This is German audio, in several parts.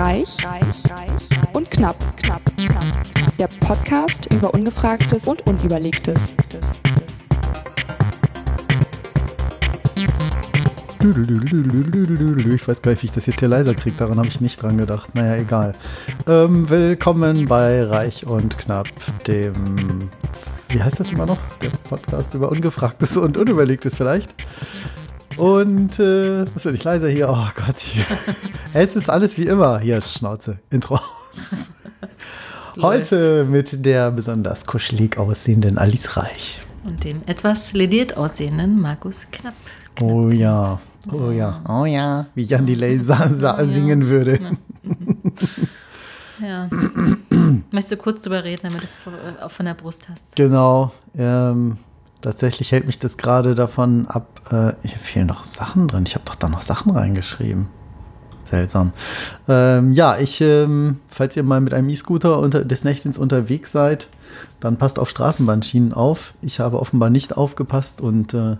Reich, und knapp. Der Podcast über Ungefragtes und Unüberlegtes. Ich weiß gar nicht, wie ich das jetzt hier leiser kriege. Daran habe ich nicht dran gedacht. Naja, egal. Ähm, willkommen bei Reich und Knapp, dem. Wie heißt das immer noch? Der Podcast über Ungefragtes und Unüberlegtes vielleicht. Und äh, das wird nicht leiser hier. Oh Gott. Hier. es ist alles wie immer. Hier, Schnauze. Intro aus. Heute mit der besonders kuschelig aussehenden Alice Reich. Und dem etwas lediert aussehenden Markus Knapp. Oh ja. Oh ja. Oh ja. Wie Jan Delay Oh ja. singen würde. Ja. Möchtest du kurz drüber reden, damit du es äh, auch von der Brust hast? Genau. Ähm, tatsächlich hält mich das gerade davon ab. Äh, hier fehlen noch Sachen drin. Ich habe doch da noch Sachen reingeschrieben. Seltsam. Ähm, ja, ich, ähm, falls ihr mal mit einem E-Scooter unter, des Nächtens unterwegs seid, dann passt auf Straßenbahnschienen auf. Ich habe offenbar nicht aufgepasst und äh,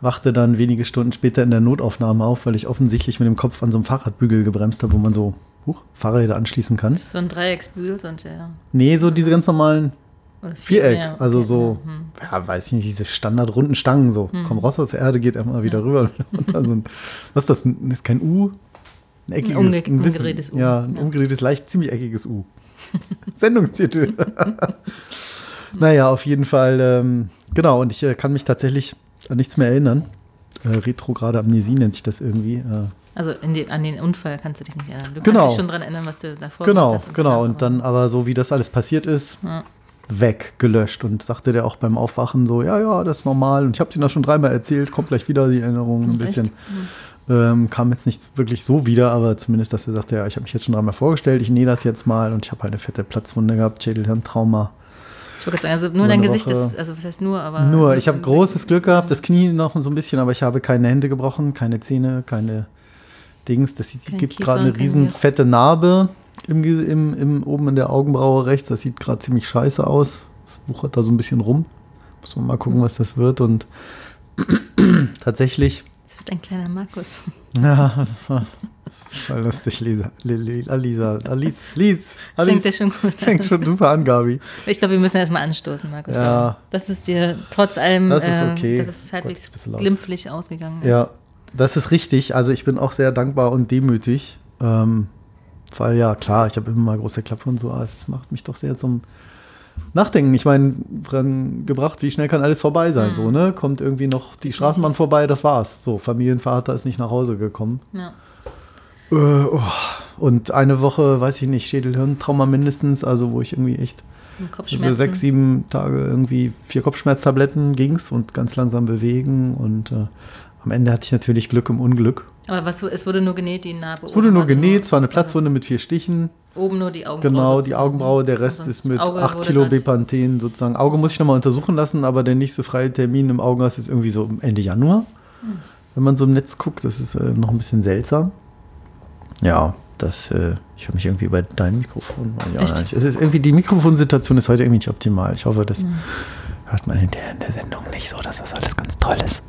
wachte dann wenige Stunden später in der Notaufnahme auf, weil ich offensichtlich mit dem Kopf an so einem Fahrradbügel gebremst habe, wo man so huch, Fahrräder anschließen kann. Das ist so ein Dreiecksbügel, so ein ja. Nee, so diese ganz normalen Viereck, ja, okay. also so, Hm. ja, weiß ich nicht, diese standardrunden Stangen so. Komm raus aus der Erde, geht einfach mal wieder rüber. Und dann so ein, was ist das? Ein- Ist kein U? Ein eckiges, umge- bisschen- umgedrehtes U. Ja, ein Ja. umgedrehtes, leicht ziemlich eckiges U. Sendungstitel. naja, auf jeden Fall, ähm, genau, und ich äh, kann mich tatsächlich an nichts mehr erinnern. Äh, Retrograde Amnesie nennt sich das irgendwie. Äh, Also die, an den Unfall kannst du dich nicht erinnern. Du Genau. kannst dich schon daran erinnern, was du davor Genau, hast. genau. Und dann aber so, wie das alles passiert ist, Ja. Weg, gelöscht. Und sagte der auch beim Aufwachen so, ja, ja, das ist normal. Und ich habe es ihm das schon dreimal erzählt, kommt gleich wieder die Erinnerung ein Echt? bisschen. Ähm, kam jetzt nicht wirklich so wieder, aber zumindest, dass er sagte, ja, ich habe mich jetzt schon dreimal vorgestellt, ich nähe das jetzt mal und ich habe halt eine fette Platzwunde gehabt, Schädelhirntrauma. Ich wollte sagen, also nur dein Gesicht Woche. ist, also was heißt nur, aber. Nur, ich habe großes Glück gehabt, das Knie noch so ein bisschen, aber ich habe keine Hände gebrochen, keine Zähne, keine Dings. Das Kein gibt gerade eine riesen fette Narbe im, im, im, oben in der Augenbraue rechts. Das sieht gerade ziemlich scheiße aus. Das wuchert da so ein bisschen rum. Muss man mal gucken, was das wird. Und tatsächlich, Es wird ein kleiner Markus. ja, das war lustig, Lisa. Lisa, Alisa, Alice, Lies, Das fängt ja Alice. schon gut an. Fängt schon super an, Gabi. Ich glaube, wir müssen erstmal anstoßen, Markus. Ja. Das ist dir trotz allem, Das ist äh, okay. dass es Gott, halbwegs laut. glimpflich ausgegangen ist. Ja, das ist richtig. Also ich bin auch sehr dankbar und demütig. Ähm, weil ja, klar, ich habe immer mal große Klappe und so, aber es macht mich doch sehr zum Nachdenken. Ich meine, dran gebracht, wie schnell kann alles vorbei sein, so, ne? Kommt irgendwie noch die Straßenbahn vorbei, das war's. So, Familienvater ist nicht nach Hause gekommen. Ja. Äh, oh. Und eine Woche, weiß ich nicht, Schädelhirntrauma mindestens, also wo ich irgendwie echt so sechs, sieben Tage irgendwie vier Kopfschmerztabletten ging's und ganz langsam bewegen und äh, am Ende hatte ich natürlich Glück im Unglück. Aber was, es wurde nur genäht, die Narbe. Es wurde nur genäht, es war eine Platzwunde mit vier Stichen. Oben nur die Augenbraue. Genau, die. Augenbraue, der Rest Also ist mit Auge 8 wurde Kilo Bepanthen sozusagen. Auge muss ich nochmal untersuchen lassen, aber der nächste freie Termin im Augenarzt ist irgendwie so Ende Januar. Hm. Wenn man so im Netz guckt, das ist äh, noch ein bisschen seltsam. Ja, das, äh, ich höre mich irgendwie über dein Mikrofon. Ja, es ist irgendwie, die Mikrofonsituation ist heute irgendwie nicht optimal. Ich hoffe, das Hm. hört man hinterher in der Sendung nicht so, dass das alles ganz toll ist.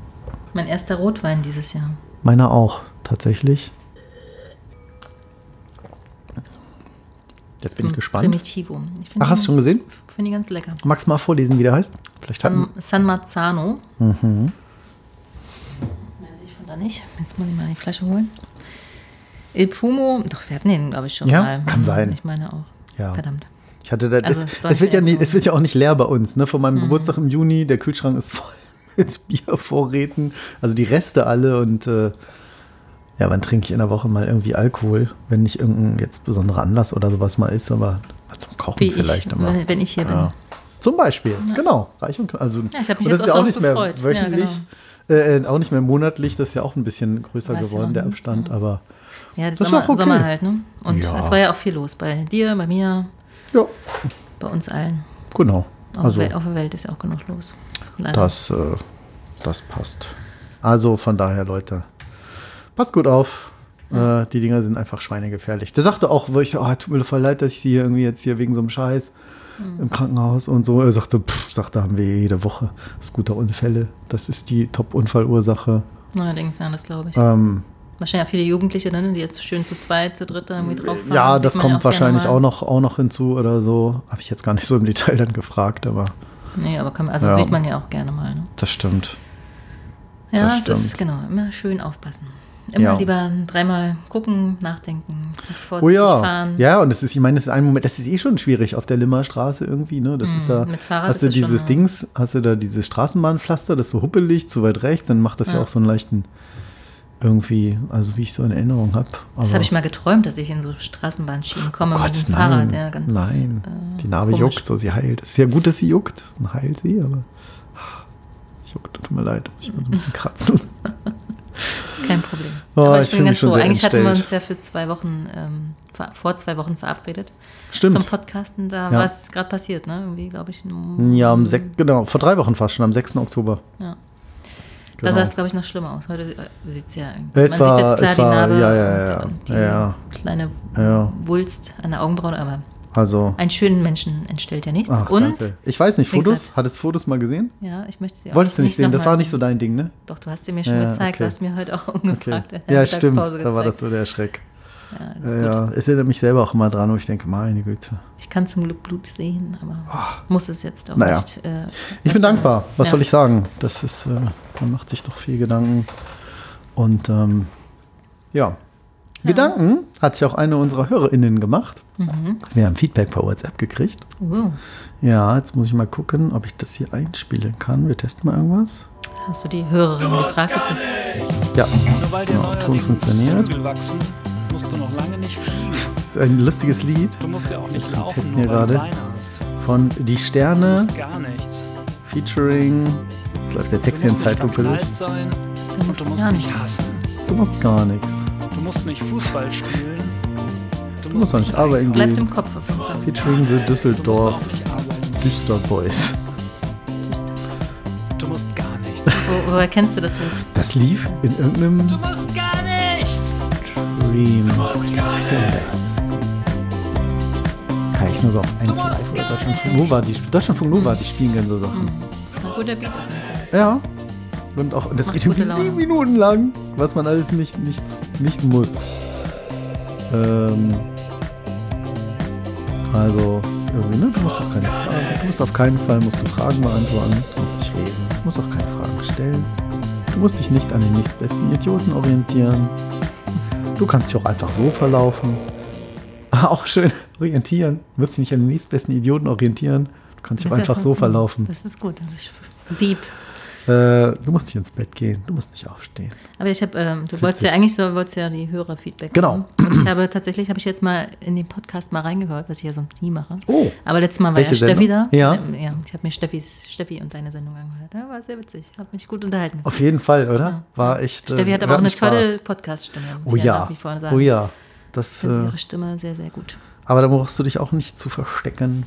Mein erster Rotwein dieses Jahr. Meiner auch, tatsächlich. Jetzt bin ich Vom gespannt. Primitivo. Ich Ach, hast du schon gesehen? Finde die ganz lecker. Magst du mal vorlesen, wie der heißt? Vielleicht San, San Marzano. Mhm. Weiß ich von da nicht. Jetzt muss ich mal die Flasche holen. Il Pumo. Doch, wir hatten den, glaube ich, schon Ja, mal. kann Hm, sein. Ich meine auch. Ja. Verdammt. Ich hatte da, das, Also, es das, war wird ja nicht, so- Mhm. das wird ja auch nicht leer bei uns, ne? Von meinem Geburtstag im Juni, der Kühlschrank ist voll mit Biervorräten, also die Reste alle und äh, ja, wann trinke ich in der Woche mal irgendwie Alkohol, wenn nicht irgendein jetzt besonderer Anlass oder sowas mal ist, aber zum Kochen Wie vielleicht ich, immer. wenn- wenn ich hier ja. Zum Beispiel, genau. Reich und also, Ja, ich mich das ist ja auch nicht mehr gefreut. Ja, wöchentlich, äh, auch nicht mehr monatlich, das ist ja auch ein bisschen größer Weiß ja geworden, der nicht, Abstand, aber Ja, das Das Sommer, auch okay. Sommer halt, ne? Und Ja. es war ja auch viel los. Bei dir, bei mir, ja, bei uns allen. genau. Auf, Also der, Welt, auf der Welt ist ja auch genug los. Leider. Das, äh, das passt. Also von daher, Leute, passt gut auf. Äh, die Dinger sind einfach schweinegefährlich. Der sagte auch, wo ich so, ah, tut mir voll leid, dass ich sie hier irgendwie jetzt hier wegen so einem Scheiß im Krankenhaus und so. Er sagte, pff, sagte, haben wir jede Woche Scooterunfälle. Das ist die Top-Unfallursache. Allerdings, ja, das glaube ich. Ähm, Wahrscheinlich auch viele Jugendliche, ne, die jetzt schön zu zweit, zu dritt irgendwie drauf fahren. Ja, das kommt auch wahrscheinlich auch noch, auch noch hinzu oder so. Habe ich jetzt gar nicht so im Detail dann gefragt, aber Nee, aber kann, man- also Ja. sieht man ja auch gerne mal. Ne? das stimmt. Ja, Das es ist stimmt. genau, immer schön aufpassen. Immer Ja. lieber dreimal gucken, nachdenken, Oh vorsichtig ja, fahren. ja, und das ist, ich meine, das ist ein Moment, das ist eh schon schwierig auf der Limmerstraße irgendwie, ne? Das ist da, mit Fahrrad hast ist du es dieses schon- Dings, hast du da dieses Straßenbahnpflaster, das ist so huppelig, zu weit rechts, dann macht das ja, Ja. auch so einen leichten, irgendwie, also wie ich so in Erinnerung habe. Das habe ich mal geträumt, dass ich in so Straßenbahnschienen komme Oh mit Gott, dem nein, Fahrrad. Ja, ganz, nein, äh, die Narbe komisch. juckt, so sie heilt. Es ist ja gut, dass sie juckt, dann heilt sie, aber ah, es juckt, tut mir leid, muss ich mal so ein bisschen kratzen. Kein Problem. Oh, Aber ich ich bin ganz froh. Eigentlich hatten wir entstellt. uns ja für zwei Wochen, ähm, vor zwei Wochen verabredet Stimmt. zum Podcasten. Da Ja. war es gerade passiert, ne? Irgendwie, glaube ich. im- Ja, am sech, genau, vor drei Wochen fast schon, am 6. Oktober. Ja. Genau. Da sah es, glaube ich, noch schlimmer aus. Heute sieht es ja Es Man war- sieht jetzt klar die war- Narbe ja, ja, ja, und die ja, kleine. Wulst an der Augenbraue, aber Also, einen schönen Menschen entstellt ja nichts. ach, und danke. Ich weiß nicht, Fotos? gesagt- Hattest du Fotos mal gesehen? ja, ich möchte sie auch Wolltest du nicht sehen? Das war nicht so dein Ding, ne? Doch, du hast sie mir schon Ja, gezeigt. okay. Du hast mir heute auch Okay. in der Ja, stimmt. Da war das so der Schreck. Ja, ist Ja, ja. Es erinnert mich selber auch immer dran, wo ich denke, meine Güte. Ich kann zum Glück Blut sehen, aber muss es jetzt auch. Naja. nicht. Äh, Ich bin dankbar. Was Ja. soll ich sagen? Das ist, äh, man macht sich doch viel Gedanken. Und ähm, ja. Gedanken hat sich auch eine unserer HörerInnen gemacht. Mhm. Wir haben Feedback per WhatsApp gekriegt. Oh, Ja, jetzt muss ich mal gucken, ob ich das hier einspielen kann. Wir testen mal irgendwas. hast du die Hörerin gefragt, ob das. Ja, Genau, Ton funktioniert. Musst du noch lange nicht fliegen. das ist ein lustiges Lied Du musst ja auch nicht laufen, testen nur hier du gerade. Von Die Du Sterne musst gar nichts. featuring. Jetzt läuft der Du Text hier in nicht Zeitlupe durch. sein Du musst du musst gar nicht nichts. hassen. Du musst gar nichts. Du musst nicht Fußball spielen. Du musst doch nicht arbeiten einkaufen. Bleibt im Kopf auf jeden Fall. Featuring The Du Düsseldorf auch nicht. Düster Boys. Du musst gar nichts. Wo, woher kennst du das Lied? Das lief in irgendeinem Du musst gar. Stream. Kann ich nur so auf 1 Live oder Deutschlandfunk Nova. Die, Deutschlandfunk Nova, die spielen gerne so Sachen. Ein guter Beat. Ja. Und auch, das Macht geht irgendwie sieben Minuten lang, was man alles nicht, nicht, nicht muss. Ähm, also, ist irgendwie, ne? Du musst doch keine Fragen, du musst auf keinen Fall musst du Fragen beantworten, du musst nicht reden, du musst auch keine Fragen stellen. Du musst dich nicht an den nächstbesten Idioten orientieren. Du kannst dich auch einfach so verlaufen. Ah, auch schön orientieren. Du musst dich nicht an den nächstbesten Idioten orientieren. Du kannst dich auch einfach so verlaufen. Das ist gut, das ist deep. Äh, du musst nicht ins Bett gehen, du musst nicht aufstehen. Aber ich habe, ähm, du wolltest ja eigentlich so, wolltest ja die Hörerfeedback. Genau. haben. Und ich habe tatsächlich, habe ich jetzt mal in den Podcast mal reingehört, was ich ja sonst nie mache. Oh. Aber letztes Mal war ja Steffi Sendung? da. Ja. Ähm, ja ich habe mir Steffis, Steffi und deine Sendung angehört. Ja, war sehr witzig. Hat mich gut unterhalten. Auf jeden Fall, oder? War echt. äh, Steffi hat aber auch eine Spaß. tolle Podcast-Stimme. muss Oh ich ja. sagen. Oh ja. Ich Das, finde äh, ihre Stimme sehr, sehr gut. aber da brauchst du dich auch nicht zu verstecken.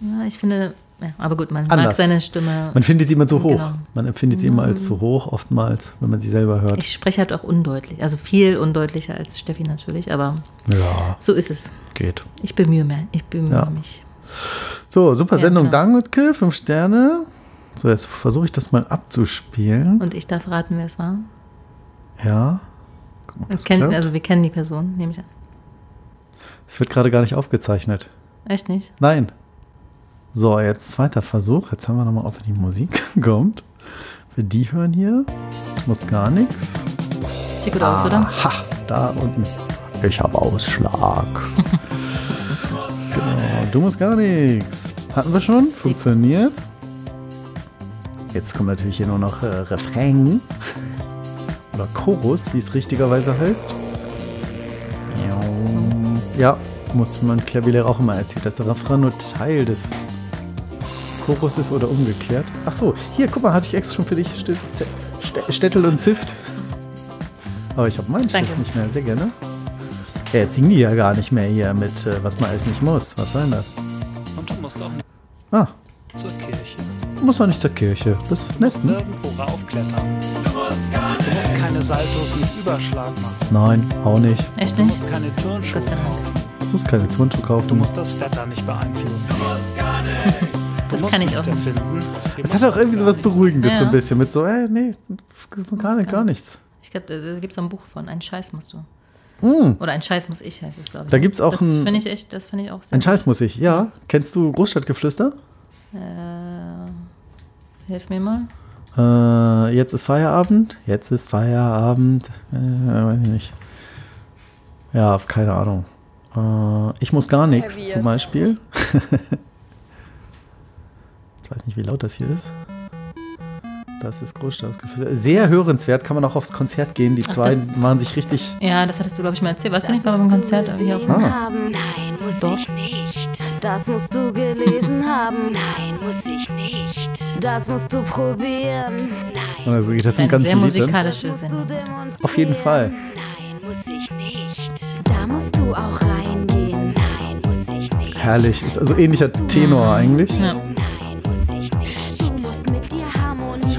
Ja, ich finde, ja, aber gut, man mag Anders. seine Stimme. Man findet sie immer so hoch. Genau. Man empfindet sie immer als zu hoch, oftmals, wenn man sie selber hört. Ich spreche halt auch undeutlich, also viel undeutlicher als Steffi natürlich, aber ja, so ist es. geht. Ich bemühe mich. Ich bemühe Ja. mich. So, super Ja, Sendung. genau. Danke, fünf Sterne. So, jetzt versuche ich das mal abzuspielen. Und ich darf raten, wer es war. Ja. Mal, Wir kennen, also wir kennen die Person, nehme ich an. Es wird gerade gar nicht aufgezeichnet. Echt nicht? Nein. So, jetzt zweiter Versuch. Jetzt hören wir nochmal auf, wenn die Musik kommt. Wir die hören hier. Du musst gar nichts. Sieht gut aus, oder? Aha, da unten. Ich habe Ausschlag. genau, du musst gar nichts. Hatten wir schon? Funktioniert. Jetzt kommt natürlich hier nur noch äh, Refrain. Oder Chorus, wie es richtigerweise heißt. Ja, muss man Klavierlehrer auch immer erzählt, dass der Refrain nur Teil des Chorus ist oder umgekehrt. Ach so, hier, guck mal, hatte ich extra schon für dich St St Städtel und Zift. Aber ich habe meinen Stift Danke. nicht mehr, sehr gerne. Ja, jetzt singen die ja gar nicht mehr hier mit, äh, was man alles nicht muss. Was soll denn das? Und du musst auch nicht Ah, zur Kirche. muss doch nicht zur Kirche. Das ist nett, ne? Nirgendwo raufklettern. Du musst keine Saltos mit Überschlag machen. Nein, auch nicht. Echt Du nicht? musst keine Turnschuhe kaufen. Du musst keine Turnschuhe Du kaufen. musst das Wetter nicht beeinflussen. Du Das kann ich auch nicht. Es hat auch irgendwie so was Beruhigendes, so ein Ja. bisschen mit so, ey, nee, gar, nicht, gar nichts. Ich glaube, da, gibt es ein Buch von. Ein Scheiß musst du. Mm. Oder ein Scheiß muss ich, heißt es, glaube ich. Da gibt's auch das ein- finde ich echt, Das finde ich auch sehr Ein Scheiß muss ich, ja. Kennst du Großstadtgeflüster? Äh, hilf mir mal. Äh, jetzt ist Feierabend. Jetzt ist Feierabend. Äh, weiß ich nicht. Ja, keine Ahnung. Äh, ich muss gar nichts zum. Beispiel. ich weiß nicht, wie laut das hier ist. Das ist Großstadtgeflüster. Sehr hörenswert. Kann man auch aufs Konzert gehen. Die Ach, zwei das- machen sich richtig. Ja, das hattest du, glaube ich, mal erzählt. Warst du nicht mal beim Konzert hier auf Ah. haben. Nein, muss ich nicht. Das musst du gelesen haben. Nein, muss ich nicht. Das musst du probieren. Nein, Also das im Eine ganzen sehr ne? musikalische Sendung. Auf jeden Fall. Nein, muss ich nicht. Da musst du auch reingehen. Nein, muss ich nicht. Herrlich. Ist also ähnlicher Tenor eigentlich. Ja.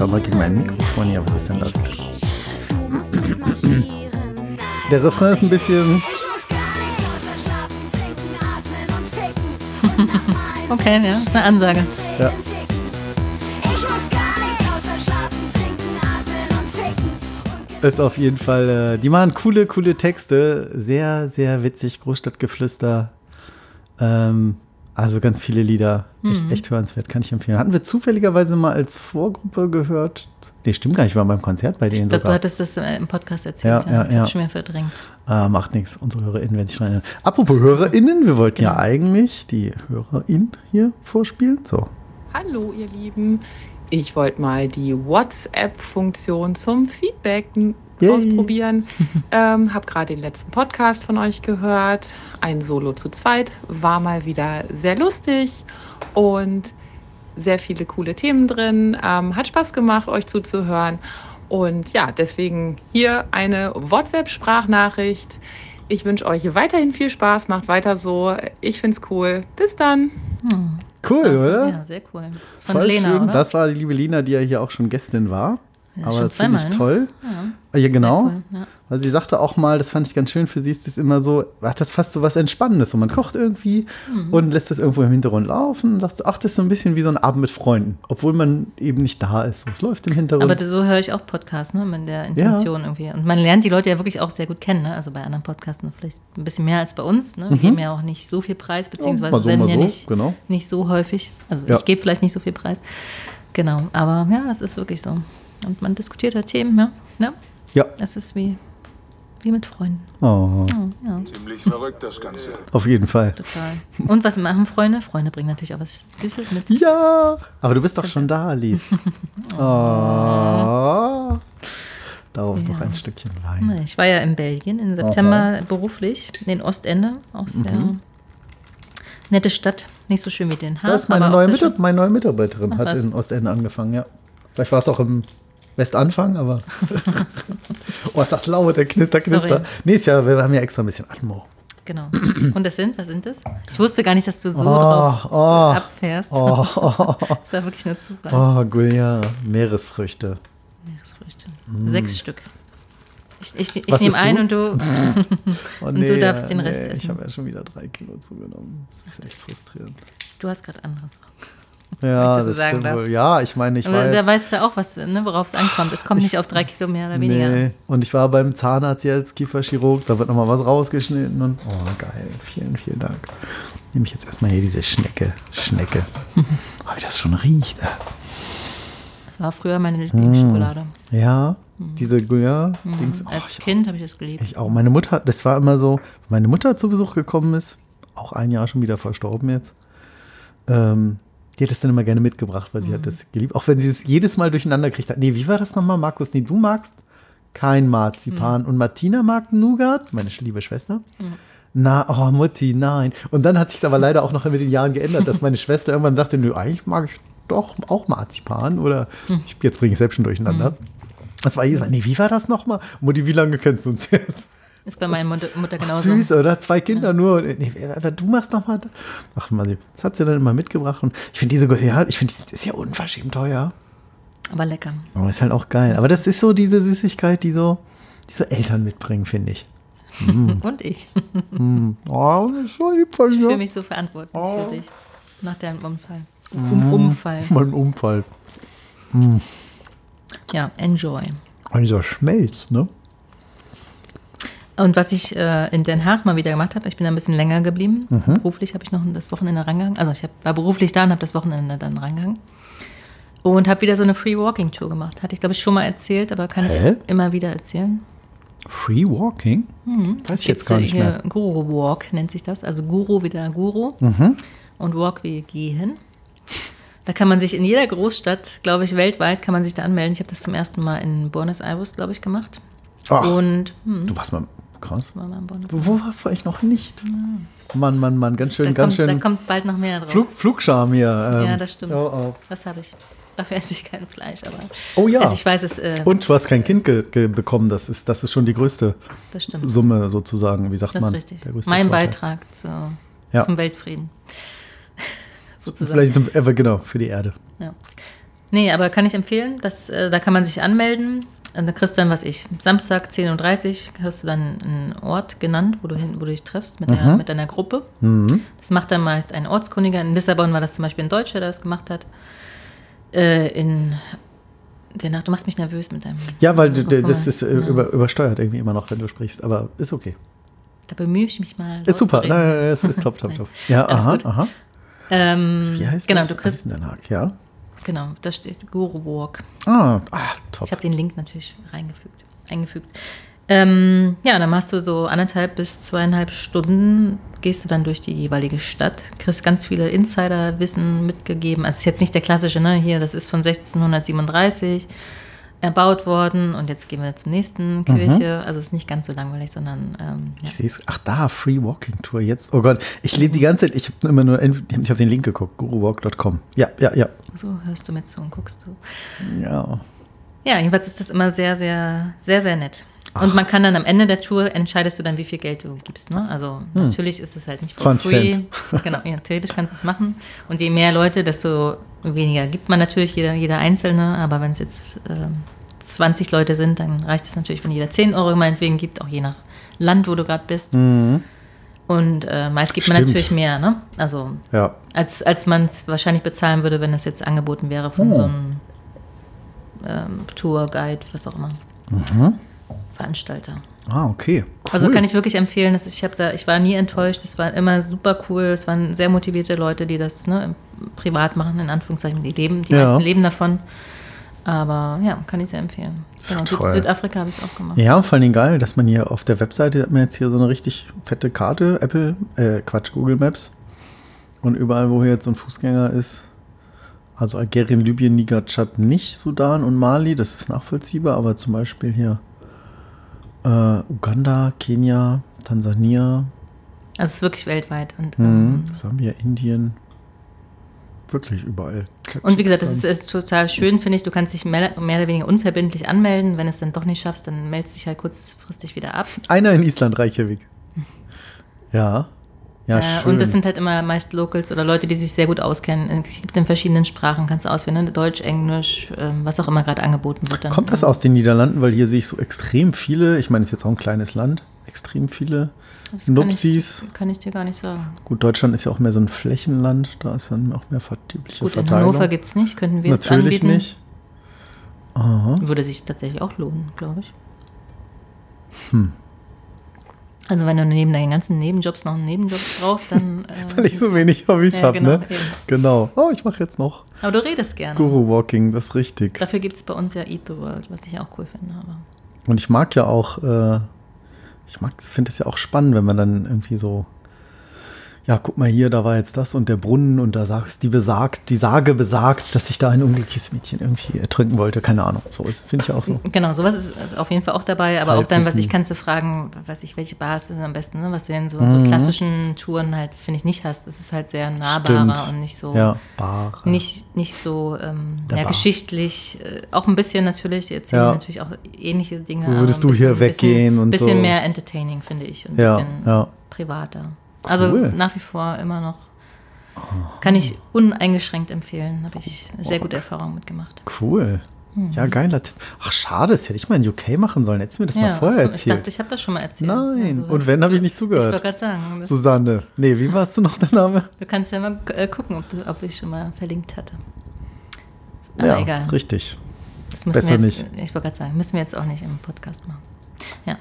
Harmonieren. Ich hau mal gegen mein Mikrofon hier. Was ist denn das? Der Refrain ist ein bisschen. Okay, ja, ist eine Ansage. Ja. Ist auf jeden Fall, äh, die machen coole, coole Texte. Sehr, sehr witzig. Großstadtgeflüster. Ähm, also ganz viele Lieder. Echt, echt hörenswert, kann ich empfehlen. Hatten wir zufälligerweise mal als Vorgruppe gehört? Nee, stimmt gar nicht. Wir waren beim Konzert bei denen Ich glaube, du sogar. hattest das im Podcast erzählt. Ja, ja, ja. hab schon wieder verdrängt. Äh, macht nichts. Unsere HörerInnen werden sich dran erinnern. Apropos HörerInnen, wir wollten Genau. ja eigentlich die HörerInnen hier vorspielen. So. Hallo ihr Lieben, ich wollte mal die WhatsApp-Funktion zum Feedbacken Yay. ausprobieren. ähm, hab gerade den letzten Podcast von euch gehört. Ein Solo zu zweit war mal wieder sehr lustig und sehr viele coole Themen drin. Ähm, hat Spaß gemacht, euch zuzuhören. Und ja, deswegen hier eine WhatsApp-Sprachnachricht. Ich wünsche euch weiterhin viel Spaß, macht weiter so. Ich find's cool. Bis dann. Hm. Cool, oder? Ja, sehr cool. Das Voll Lena, schön. oder? Das war die liebe Lena, die ja hier auch schon Gästin war. Ja, Aber das finde ich ne? toll. Ja, Ja, genau. cool, ja. Weil sie sagte auch mal, das fand ich ganz schön, für sie ist das immer so, hat das fast so was Entspannendes. So, man kocht irgendwie Mhm. und lässt das irgendwo im Hintergrund laufen und sagt so, ach, das ist so ein bisschen wie so ein Abend mit Freunden, obwohl man eben nicht da ist. Es läuft im Hintergrund. Aber so höre ich auch Podcasts, ne, mit der Intention irgendwie. Und man lernt die Leute ja wirklich auch sehr gut kennen, ne? Also bei anderen Podcasts noch vielleicht ein bisschen mehr als bei uns, ne? Wir geben ja auch nicht so viel Preis, beziehungsweise Mhm. mal so, senden ja so, nicht, genau. nicht so häufig. Also Ja. ich gebe vielleicht nicht so viel Preis. Genau, aber ja, es ist wirklich so. Und man diskutiert halt Themen, ja. Ja, ja. es ist wie, wie mit Freunden. Oh, Oh, ja, Ziemlich verrückt das Ganze. auf jeden Fall. total. Und was machen Freunde? Freunde bringen natürlich auch was Süßes mit. Ja, aber du bist doch schon da, Alice. Oh. Darauf noch Ja. ein Stückchen Wein. Ich war ja in Belgien im September beruflich, in Ostende, auch sehr Mhm. nette Stadt. Nicht so schön wie Den Haag. Das ist meine neue, schön. meine neue Mitarbeiterin, Ach, hat was. in Ostende angefangen, ja. Vielleicht war es auch im Westanfang, aber. oh, ist das laut, der Knister, Knister. Sorry. Nee, ist ja, wir haben ja extra ein bisschen Atmo. Genau. Und das sind, was sind das? Ich wusste gar nicht, dass du so Oh, drauf oh, abfährst. Oh, oh, Das war wirklich nur Zufall. oh, Gulja, Meeresfrüchte. Meeresfrüchte. Sechs Stück. Ich, ich, ich Mm. Nehme ein und du. Oh, Und du darfst den Rest Ich essen. habe ja schon wieder drei Kilo zugenommen. Das ist echt frustrierend. Du hast gerade anderes. Ja, das sagen, stimmt. Ja, ich meine, ich war da weißt du auch, was, ne, worauf es ankommt. Es kommt nicht auf drei Kilo mehr oder weniger. Nee. Und ich war beim Zahnarzt jetzt, Kieferchirurg, da wird nochmal was rausgeschnitten und oh geil, vielen, vielen Dank. Nehme ich jetzt erstmal hier diese Schnecke, Schnecke. oh, wie das schon riecht. Das war früher meine Lieblingsschokolade. Ja, diese Gouillard-Dings. Oh, Als ich, Kind habe ich das geliebt. ich auch. Meine Mutter, das war immer so, meine Mutter zu Besuch gekommen ist, auch ein Jahr schon wieder verstorben jetzt. Ähm, die hat das dann immer gerne mitgebracht, weil sie hat das geliebt. Auch wenn sie es jedes Mal durcheinander gekriegt hat. Nee, wie war das nochmal, Markus? Nee, du magst kein Marzipan. Und Martina mag Nougat, meine liebe Schwester. Na, oh Mutti, nein. Und dann hat sich aber leider auch noch mit den Jahren geändert, dass meine Schwester irgendwann sagte, nö, eigentlich mag ich doch auch Marzipan. Oder ich, jetzt bringe ich selbst schon durcheinander. Das war jedes Mal, nee, wie war das nochmal? Mutti, wie lange kennst du uns jetzt? Ist bei meiner Mutter, Mutter Ach, genauso. süß, oder? Zwei Kinder nur. Nee, du machst noch mal. Ach, mal, das hat sie dann immer mitgebracht. Und ich finde diese, ja, ich finde, das ist ja unverschämt teuer. Aber lecker. Aber ist halt auch geil. Aber das ist so diese Süßigkeit, die so, die so Eltern mitbringen, finde ich. Und ich. Oh, das ist so lieb von Ich fühle mich so verantwortlich Oh. für dich. Nach deinem Unfall. Mhm. Um, Umfall. Mein Unfall. Ja, enjoy. Und dieser Schmelz, ne? Und was ich äh, in Den Haag mal wieder gemacht habe, ich bin da ein bisschen länger geblieben. Mhm. Beruflich habe ich noch das Wochenende rangegangen. Also ich hab, war beruflich da und habe das Wochenende dann rangegangen. Und habe wieder so eine Free Walking Tour gemacht. Hatte ich, glaube ich, schon mal erzählt, aber kann Hä? ich immer wieder erzählen. Free Walking? Weiß ich jetzt gar nicht mehr. Guru Walk nennt sich das. Also Guru wieder Guru Mhm. und Walk wie gehen. Da kann man sich in jeder Großstadt, glaube ich, weltweit kann man sich da anmelden. Ich habe das zum ersten Mal in Buenos Aires, glaube ich, gemacht. Ach, Und hm, du warst mal krass. Wo warst du eigentlich noch nicht? Mann, Mann, Mann, ganz schön, da, ganz kommt, da schön kommt bald noch mehr drauf. Flug, Flugscham hier. ähm. Ja, das stimmt. Oh, oh. Das habe ich. Dafür esse ich kein Fleisch, aber. Oh ja. Also ich weiß es, äh, Und du hast kein Kind bekommen. Das ist, das ist schon die größte. Summe sozusagen. Wie sagt Das ist man? richtig. Der größte Mein Vorteil. Beitrag zu, Ja. zum Weltfrieden. Sozusagen. Vielleicht zum, äh, genau, für die Erde. Ja. Nee, aber kann ich empfehlen. Das, äh, da kann man sich anmelden. Und da kriegst du dann, was ich, Samstag 10.30 Uhr hast du dann einen Ort genannt, wo du, hin, wo du dich triffst mit, der, mit deiner Gruppe. Mhm. Das macht dann meist ein Ortskundiger. In Lissabon war das zum Beispiel ein Deutscher, der das gemacht hat. Äh, in der Nacht, du machst mich nervös mit deinem. Ja, weil Mikrofon. das ist äh, Ja. über, übersteuert irgendwie immer noch, wenn du sprichst. Aber ist okay. Da bemühe ich mich mal. Ist super. Nein, nein, nein, das ist top, top, top. Ja, aha, aha. Ähm, Wie heißt genau, das? du kriegst, Haag, ja. Genau, da steht Guru Walk. Ah, ah top. Ich habe den Link natürlich reingefügt, eingefügt. Ähm, ja, dann machst du so anderthalb bis zweieinhalb Stunden, gehst du dann durch die jeweilige Stadt, kriegst ganz viele Insiderwissen mitgegeben. Also es ist jetzt nicht der klassische, ne? Hier, das ist von 1637 erbaut worden und jetzt gehen wir zur nächsten Kirche. Also es ist nicht ganz so langweilig, sondern ähm, ja. Ich sehe es. Ach, da, Free Walking Tour jetzt. Oh Gott, ich lebe die ganze Zeit, ich habe immer nur, ich habe den Link geguckt, guruwalk.com. Ja, ja, ja. so hörst du mir zu und guckst du. Ja. Ja, jedenfalls ist das immer sehr, sehr, sehr, sehr nett. Und man kann dann am Ende der Tour entscheidest du dann, wie viel Geld du gibst. Ne? Also natürlich ist es halt nicht for 20 free. Cent. Genau, ja, theoretisch kannst du es machen. Und je mehr Leute, desto weniger gibt man natürlich, jeder, jeder Einzelne. Aber wenn es jetzt ähm, 20 Leute sind, dann reicht es natürlich, wenn jeder 10 Euro meinetwegen gibt, auch je nach Land, wo du gerade bist. Und äh, meist gibt man Stimmt. natürlich mehr, ne? Also Ja. als, als man es wahrscheinlich bezahlen würde, wenn es jetzt angeboten wäre von Oh. so einem ähm, Tourguide, was auch immer. Veranstalter. Ah, okay. Cool. Also kann ich wirklich empfehlen, dass ich habe da, ich war nie enttäuscht, es war immer super cool, es waren sehr motivierte Leute, die das ne, privat machen, in Anführungszeichen, die leben, die Ja. meisten leben davon. Aber ja, kann ich sehr empfehlen. Genau, Süd. Südafrika habe ich es auch gemacht. Ja, vor allen Dingen geil, dass man hier auf der Webseite hat man jetzt hier so eine richtig fette Karte, Apple, äh, Quatsch, Google Maps. Und überall, wo hier jetzt so ein Fußgänger ist, also Algerien, Libyen, Niger, Tschad nicht, Sudan und Mali, das ist nachvollziehbar, aber zum Beispiel hier äh, Uganda, Kenia, Tansania, Also es ist wirklich weltweit. Und, mhm. ähm, Sambia, Indien, wirklich überall. und wie gesagt, das ist, ist total schön, finde ich. Du kannst dich mehr, mehr oder weniger unverbindlich anmelden. Wenn es dann doch nicht schaffst, dann meldest dich halt kurzfristig wieder ab. Einer in Island, Reykjavik. Ja. Ja, Äh, schön. und das sind halt immer meist Locals oder Leute, die sich sehr gut auskennen. Es gibt in verschiedenen Sprachen, kannst du auswählen, ne? Deutsch, Englisch, ähm, was auch immer gerade angeboten wird. Dann, Kommt das aus den Niederlanden? Weil hier sehe ich so extrem viele, ich meine, es ist jetzt auch ein kleines Land, extrem viele das kann Nupsis. Ich, kann ich dir gar nicht sagen. Gut, Deutschland ist ja auch mehr so ein Flächenland, da ist dann auch mehr vertypliche Gut, in Verteilung. Hannover gibt es nicht, könnten wir jetzt Natürlich anbieten. nicht. Aha. Würde sich tatsächlich auch lohnen, glaube ich. Also wenn du neben deinen ganzen Nebenjobs noch einen Nebenjob brauchst, dann... Äh, Weil ich so wenig Hobbys Ja, habe, genau, ne? eben. Genau. Oh, ich mache jetzt noch Aber du redest gerne. Guru Walking, das ist richtig. Dafür gibt es bei uns ja Eat the World, was ich auch cool finde. Aber Und ich mag ja auch, äh, ich mag, finde es ja auch spannend, wenn man dann irgendwie so, ja, guck mal hier, da war jetzt das und der Brunnen und da sagt die besagt, die Sage besagt, dass sich da ein unglückliches Mädchen irgendwie ertrinken wollte. Keine Ahnung. So ist, finde ich auch so. Genau, sowas ist also auf jeden Fall auch dabei, aber auch dann, was ich kannst du fragen, was ich, welche Bars ist am besten, ne? was du in so, Mhm. so klassischen Touren halt, finde ich, nicht hast. Es ist halt sehr nahbarer Stimmt. und nicht so, Ja, Bar. nicht, nicht so ähm, ja, geschichtlich, äh, auch ein bisschen natürlich, die erzählen Ja. natürlich auch ähnliche Dinge. Wo würdest du hier bisschen- weggehen und bisschen so? mehr entertaining, finde ich, und ein Ja, bisschen ja. Also Cool. nach wie vor immer noch, kann ich uneingeschränkt empfehlen, habe ich sehr gute Erfahrungen mitgemacht. Cool. Ja, geiler Tipp. Ach, schade, das hätte ich mal in UK machen sollen. Hättest du mir das mal vorher ich erzählt. dachte, ich habe das schon mal erzählt. Nein. Also, und wenn, habe ich nicht Ich wollte zugehört. gerade sagen, Susanne. Nee, wie warst du noch der Name? du kannst ja mal äh, gucken, ob, du, ob ich schon mal verlinkt hatte. Aber ja, egal. richtig. Das müssen besser wir jetzt, Ich wollte gerade sagen, müssen wir jetzt auch nicht im Podcast machen. Ja.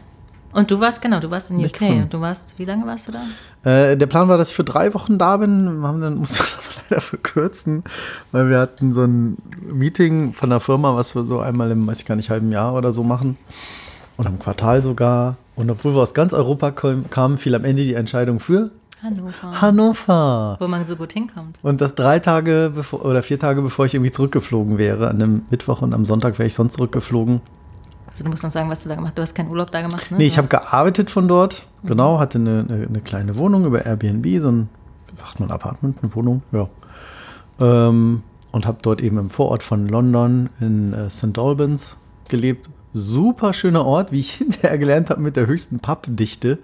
Und du warst, genau, du warst in UK. Und du warst, wie lange warst du da? Äh, der Plan war, dass ich für drei Wochen da bin. Wir haben dann mussten aber leider verkürzen, weil wir hatten so ein Meeting von der Firma, was wir so einmal im, weiß ich gar nicht, halben Jahr oder so machen. Oder im Quartal sogar. Und obwohl wir aus ganz Europa kam- kamen, fiel am Ende die Entscheidung für Hannover. Hannover. Wo man so gut hinkommt. Und das drei Tage bevor, oder vier Tage bevor ich irgendwie zurückgeflogen wäre. An einem Mittwoch und am Sonntag wäre ich sonst zurückgeflogen. Also du musst noch sagen, was du da gemacht hast. Du hast keinen Urlaub da gemacht, ne? Nee, ich habe gearbeitet von dort, genau, hatte eine, eine, eine kleine Wohnung über Airbnb, so ein, sagt man, Apartment, eine Wohnung, ja. Ähm, und habe dort eben im Vorort von London in äh, St. Albans gelebt. Super schöner Ort, wie ich hinterher gelernt habe, mit der höchsten Pappdichte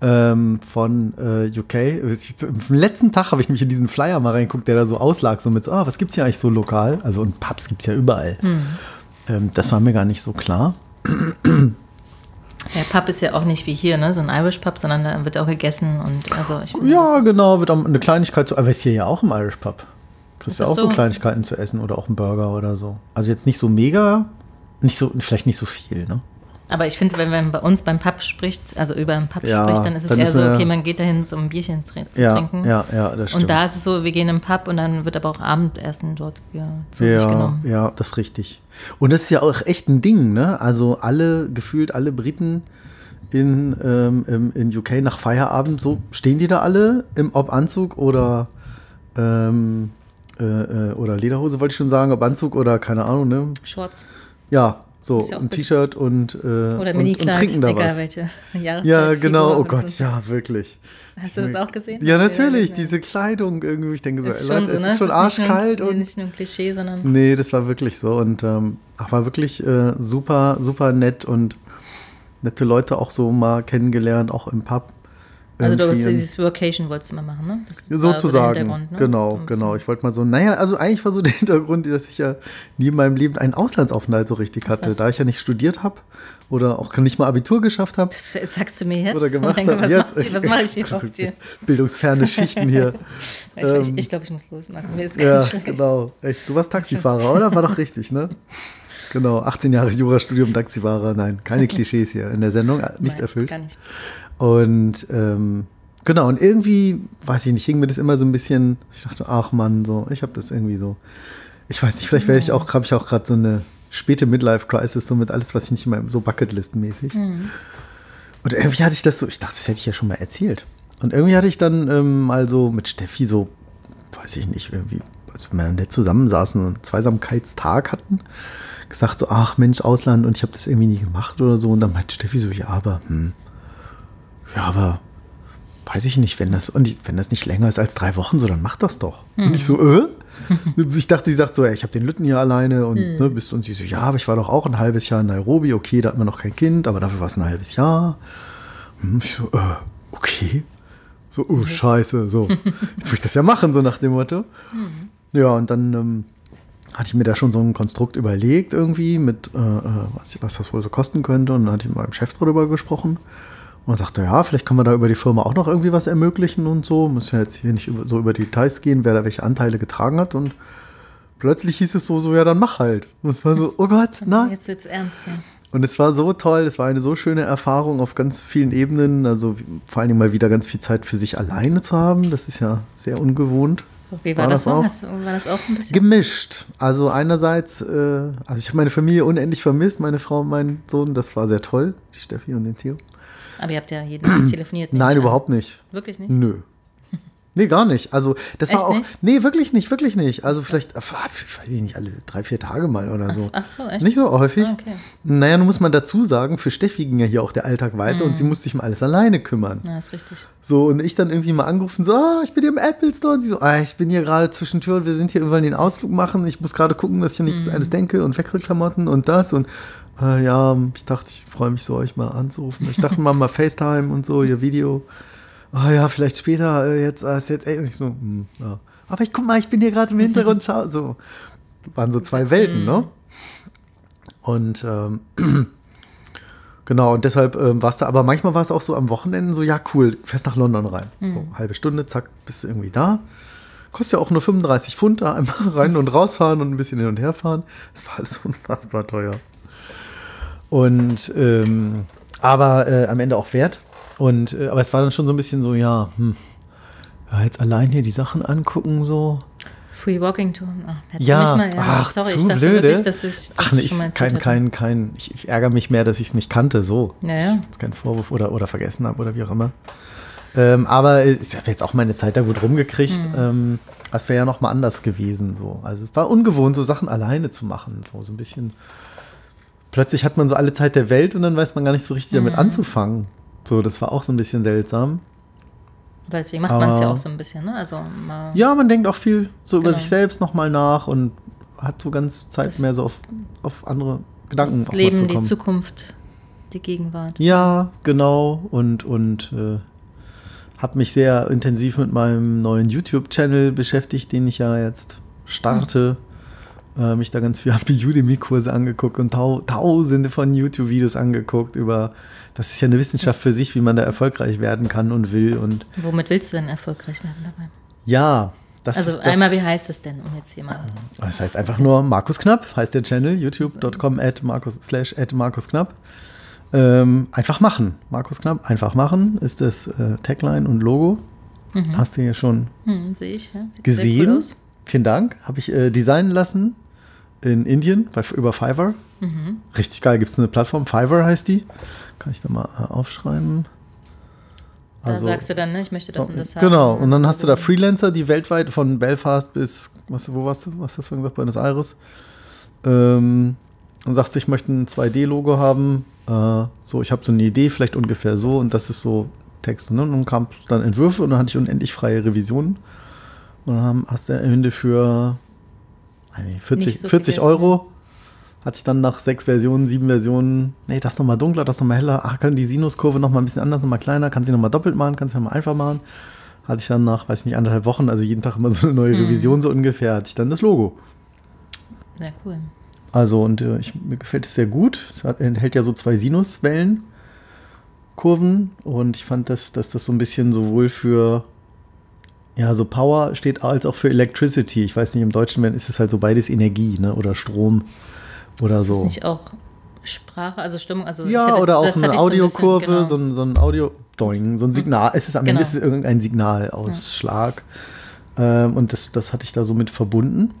ähm, von äh, UK. Im letzten Tag habe ich mich in diesen Flyer mal reingeguckt, der da so auslag, so mit so, ah, was gibt's hier eigentlich so lokal? Also und Pubs gibt's ja überall. Ähm, das war mir gar nicht so klar. Ja, Pub ist ja auch nicht wie hier, ne? So ein Irish Pub, sondern da wird auch gegessen und also ich finde, Ja, genau, wird auch eine Kleinigkeit zu, aber ist hier ja auch im Irish Pub. Kriegst das auch so so? Kleinigkeiten zu essen oder auch einen Burger oder so. Also jetzt nicht so mega, nicht so, vielleicht nicht so viel, ne? Aber ich finde, wenn man bei uns beim Pub spricht, also über einen Pub Ja, spricht, dann ist es dann eher ist so, okay, man geht dahin, so ein Bierchen zu Ja, trinken. ja, ja, das stimmt. Und da ist es so, wir gehen im Pub und dann wird aber auch Abendessen dort ja, zu sich ja, genommen. ja, das ist richtig. Und das ist ja auch echt ein Ding, ne? Also alle, gefühlt alle Briten in, ähm, im, in UK nach Feierabend, so stehen die da alle im ob Anzug oder ähm, äh, äh, oder Lederhose, wollte ich schon sagen, ob Anzug oder keine Ahnung, ne? Shorts Ja, so ja ein. T-Shirt und, äh, oder und, und trinken da was. welche. Ja, genau. Oh Gott, ja, wirklich. Hast du das auch gesehen? Ja, natürlich. Ja, Diese Kleidung irgendwie. Ich denke so, ist Leute, so, es ne? ist schon Es arschkalt nur, und. Nicht nur ein Klischee, sondern Nee, das war wirklich so. Und ähm, war wirklich äh, super, super nett und nette Leute auch so mal kennengelernt, auch im Pub. Also du wolltest dieses Workation wolltest du mal machen, ne? Das so Sozusagen, Hintergrund, ne? genau, So genau. Ich wollte mal so, naja, also eigentlich war so der Hintergrund, dass ich ja nie in meinem Leben einen Auslandsaufenthalt so richtig hatte, Krass. da ich ja nicht studiert habe oder auch nicht mal Abitur geschafft habe. Das sagst du mir jetzt? Oder gemacht habe. Was, Jetzt, mach ich, was mache ich hier auf dir? Bildungsferne Schichten hier. Ich, ich, Ähm, ich glaube, ich muss losmachen. Mir ist Ja, schlecht. genau. Echt, du warst Taxifahrer, oder? War doch richtig, ne? Genau, 18 Jahre Jurastudium, Taxifahrer. Nein, keine Klischees hier in der Sendung, äh, nichts Nein, erfüllt. Gar nicht. Und ähm, genau, und irgendwie, weiß ich nicht, hing mir das immer so ein bisschen, ich dachte, ach Mann, so, ich habe das irgendwie so, ich weiß nicht, vielleicht werde ich auch, habe ich auch gerade so eine späte Midlife-Crisis, so mit alles, was ich nicht mehr so Bucketlist-mäßig. Und irgendwie hatte ich das so, ich dachte, das hätte ich ja schon mal erzählt. Und irgendwie hatte ich dann ähm, mal so mit Steffi so, weiß ich nicht, irgendwie, als wir nett zusammensaßen und einen Zweisamkeitstag hatten, gesagt so, ach Mensch, Ausland und ich habe das irgendwie nie gemacht oder so. Und dann meinte Steffi so, ja, aber, hm, ja, aber weiß ich nicht, wenn das, und wenn das nicht länger ist als drei Wochen, so, dann mach das doch. Und ich so, äh? Ich dachte, sie sagt so, ey, ich habe den Lütten hier alleine und ne, bist und sie so, ja, aber ich war doch auch ein halbes Jahr in Nairobi, okay, da hat man noch kein Kind, aber dafür war es ein halbes Jahr. Hm, Ich so, äh, okay. So, oh, scheiße, so. Jetzt will ich das ja machen, so nach dem Motto. Ja, und dann ähm, hatte ich mir da schon so ein Konstrukt überlegt irgendwie, mit äh, äh, was, was das wohl so kosten könnte. Und dann hatte ich mit meinem Chef darüber gesprochen. Und sagte, ja, vielleicht kann man da über die Firma auch noch irgendwie was ermöglichen und so. Müssen wir jetzt hier nicht über, so über Details gehen, wer da welche Anteile getragen hat. Und plötzlich hieß es so, so, ja, dann mach halt. Und es war so, oh Gott, nein. Jetzt wird's ernst. Ne? Und es war so toll, es war eine so schöne Erfahrung auf ganz vielen Ebenen. Also vor allen Dingen mal wieder ganz viel Zeit für sich alleine zu haben. Das ist ja sehr ungewohnt. Wie war, War das das so? auch? Hast, war das auch ein bisschen? Gemischt. Also einerseits, äh, also ich habe meine Familie unendlich vermisst, meine Frau und meinen Sohn, das war sehr toll, die Steffi und den Theo. Aber ihr habt ja jeden Tag telefoniert. Nein, ich an. überhaupt nicht. Wirklich nicht? Nö. Nee, gar nicht. Also das war Echt auch. nicht? Nee, wirklich nicht, wirklich nicht. Also vielleicht, äh, weiß ich nicht, alle drei, vier Tage mal oder so. Ach so, echt? Nicht so häufig. Ah, okay. Naja, nun muss man dazu sagen, für Steffi ging ja hier auch der Alltag weiter Mhm. und sie musste sich um alles alleine kümmern. Ja, ist richtig. So, und ich dann irgendwie mal angerufen, so, ah, ich bin hier im Apple Store. Und sie so, ah, ich bin hier gerade zwischen Tür und wir sind hier irgendwann den Ausflug machen. Ich muss gerade gucken, dass ich hier nichts alles denke und Wechselklamotten und das. Und äh, ja, ich dachte, ich freue mich so, euch mal anzurufen. Ich dachte mal, mal FaceTime und so, ihr Video. Ah ja, vielleicht später, äh, jetzt, äh, ist jetzt, ey, und ich so, hm, ja. Aber ich guck mal, ich bin hier gerade im Hintergrund, schau, so. Waren so zwei Welten, ne? Und ähm, Genau, und deshalb ähm, war es da, aber manchmal war es auch so am Wochenende so, ja, cool, fährst nach London rein. So, halbe Stunde, zack, bist du irgendwie da. Kostet ja auch nur 35 Pfund da einmal rein und rausfahren und ein bisschen hin und her fahren. Das war alles unfassbar teuer. Und ähm, Aber äh, am Ende auch wert. Und, äh, aber es war dann schon so ein bisschen so, ja, hm, ja, jetzt allein hier die Sachen angucken, so. Free Walking Tour. Ach, Ja, mal, ja. ach, sorry, zu ich dachte blöde. wirklich, dass ich das Ach, nee, ich, kein, kein, kein, ich, ärgere mich mehr, dass ich es nicht kannte, so. Ja, ja. Das ist kein Vorwurf oder, oder vergessen habe oder wie auch immer. Ähm, aber ich habe jetzt auch meine Zeit da gut rumgekriegt. Hm. Ähm, das wäre ja noch mal anders gewesen. So. Also es war ungewohnt, so Sachen alleine zu machen. So, so ein bisschen. Plötzlich hat man so alle Zeit der Welt und dann weiß man gar nicht so richtig Hm. damit anzufangen. So, das war auch so ein bisschen seltsam. Weil deswegen macht man es ja auch so ein bisschen, ne? Also Ja, man denkt auch viel so über Genau. sich selbst noch mal nach und hat so ganz Zeit Das- mehr so auf, auf andere Gedanken das Leben, die. Zukunft, die Gegenwart. Ja, genau. Und, und äh, habe mich sehr intensiv mit meinem neuen YouTube-Channel beschäftigt, den ich ja jetzt starte. Äh, mich da ganz viel habe Udemy-Kurse angeguckt und tau tausende von YouTube-Videos angeguckt über, das ist ja eine Wissenschaft für sich, wie man da erfolgreich werden kann und will. Und Womit willst du denn erfolgreich werden dabei? ja, das Also ist das, einmal, wie heißt es denn, um jetzt hier mal. Das heißt einfach nur Markus Knapp, heißt der Channel, youtube.com at Markus, slash at Markus Knapp. Ähm, einfach machen. Markus Knapp, einfach machen ist das äh, Tagline und Logo. Hast du hier schon Hm, sehe ich, ja. Gesehen. Vielen Dank. Habe ich äh, designen lassen in Indien bei, über Fiverr. Mhm. Richtig geil. Gibt es eine Plattform, Fiverr heißt die. Kann ich da mal äh, aufschreiben. Da sagst du dann, ne, ich möchte das und das haben. Also Genau, und dann hast du da Freelancer, die weltweit von Belfast bis, was, wo warst du, was hast du vorhin gesagt, Buenos Aires, ähm, und sagst, ich möchte ein 2D-Logo haben, äh, so, ich habe so eine Idee, vielleicht ungefähr so, und das ist so Text, ne? und dann kamen dann Entwürfe und dann hatte ich unendlich freie Revisionen. Und dann haben- hast du am Ende für 40, Nicht so 40 viel, Euro hatte ich dann nach sechs Versionen, sieben Versionen, nee, das nochmal dunkler, das nochmal heller, ach, können die Sinuskurve nochmal ein bisschen anders, nochmal kleiner, kann sie nochmal doppelt malen, kann sie nochmal einfach malen. Hatte ich dann nach, weiß ich nicht, anderthalb Wochen, also jeden Tag immer so eine neue Mhm. Revision so ungefähr, hatte ich dann das Logo. Sehr cool. Also, und äh, ich, mir gefällt es sehr gut. Es hat, enthält ja so zwei Sinuswellen, Kurven, und ich fand, dass, dass das so ein bisschen sowohl für ja, so Power steht als auch für Electricity. Ich weiß nicht, im Deutschen wenn- ist es halt so beides Energie, ne? Oder Strom oder Ist so. das nicht auch Sprache, also Stimmung? Also Ja, hätte- oder auch eine hatte ich so ein Audiokurve, genau. so, ein, so ein Audio, Doing, so ein Signal. Es ist am Ende Genau. ist es irgendein Signalausschlag. Ähm, und das, das hatte ich da so mit verbunden.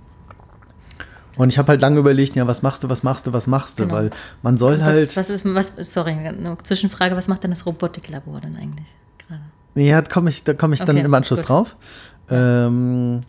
Und ich habe halt lange überlegt, ja, was machst du, was machst du, was machst du? Genau. Weil man soll halt. Was, was ist, was, sorry, eine Zwischenfrage, was macht denn das Robotiklabor denn eigentlich? Ja, da komme ich, da komm ich dann Okay, im Anschluss gut. drauf. Ähm,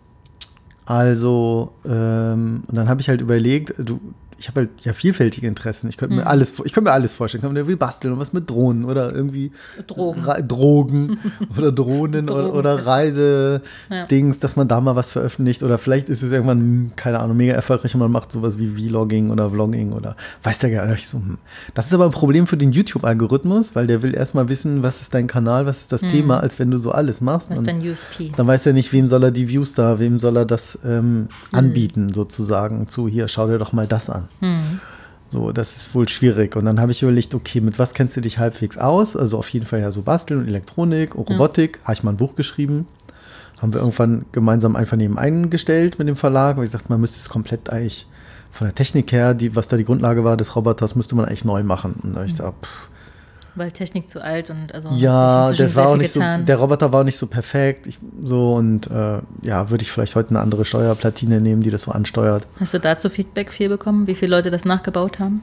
also, ähm, und dann habe ich halt überlegt, du, ich habe halt ja vielfältige Interessen. Ich könnte mir Mhm. alles, ich könnte mir alles vorstellen. Ich könnte mir irgendwie basteln und was mit Drohnen oder irgendwie Drogen. Ra Drogen oder Drohnen oder, Drogen. oder Reisedings, dass man da mal was veröffentlicht oder vielleicht ist es irgendwann, keine Ahnung, mega erfolgreich und man macht sowas wie Vlogging oder Vlogging oder weiß der gar nicht so. hm. Das ist aber ein Problem für den YouTube-Algorithmus, weil der will erstmal wissen, was ist dein Kanal, was ist das Thema, als wenn du so alles machst. Mhm. Was ist dein USP? dann weiß er nicht, wem soll er die Views da, wem soll er das ähm, anbieten, sozusagen, zu hier, schau dir doch mal das an. Hm. So, das ist wohl schwierig. Und dann habe ich überlegt, okay, mit was kennst du dich halbwegs aus? Also auf jeden Fall ja so Basteln und Elektronik und Robotik. Habe ich mal ein Buch geschrieben. Haben wir irgendwann gemeinsam Einvernehmen eingestellt mit dem Verlag, weil ich sagte, man müsste es komplett eigentlich von der Technik her, die, was da die Grundlage war des Roboters, müsste man eigentlich neu machen. Und da habe ich gesagt, pff, Weil Technik zu alt und also ja, das war auch nicht so, getan. der Roboter war auch nicht so perfekt. Ich, so und äh, ja, würde ich vielleicht heute eine andere Steuerplatine nehmen, die das so ansteuert. Hast du dazu Feedback viel bekommen, wie viele Leute das nachgebaut haben?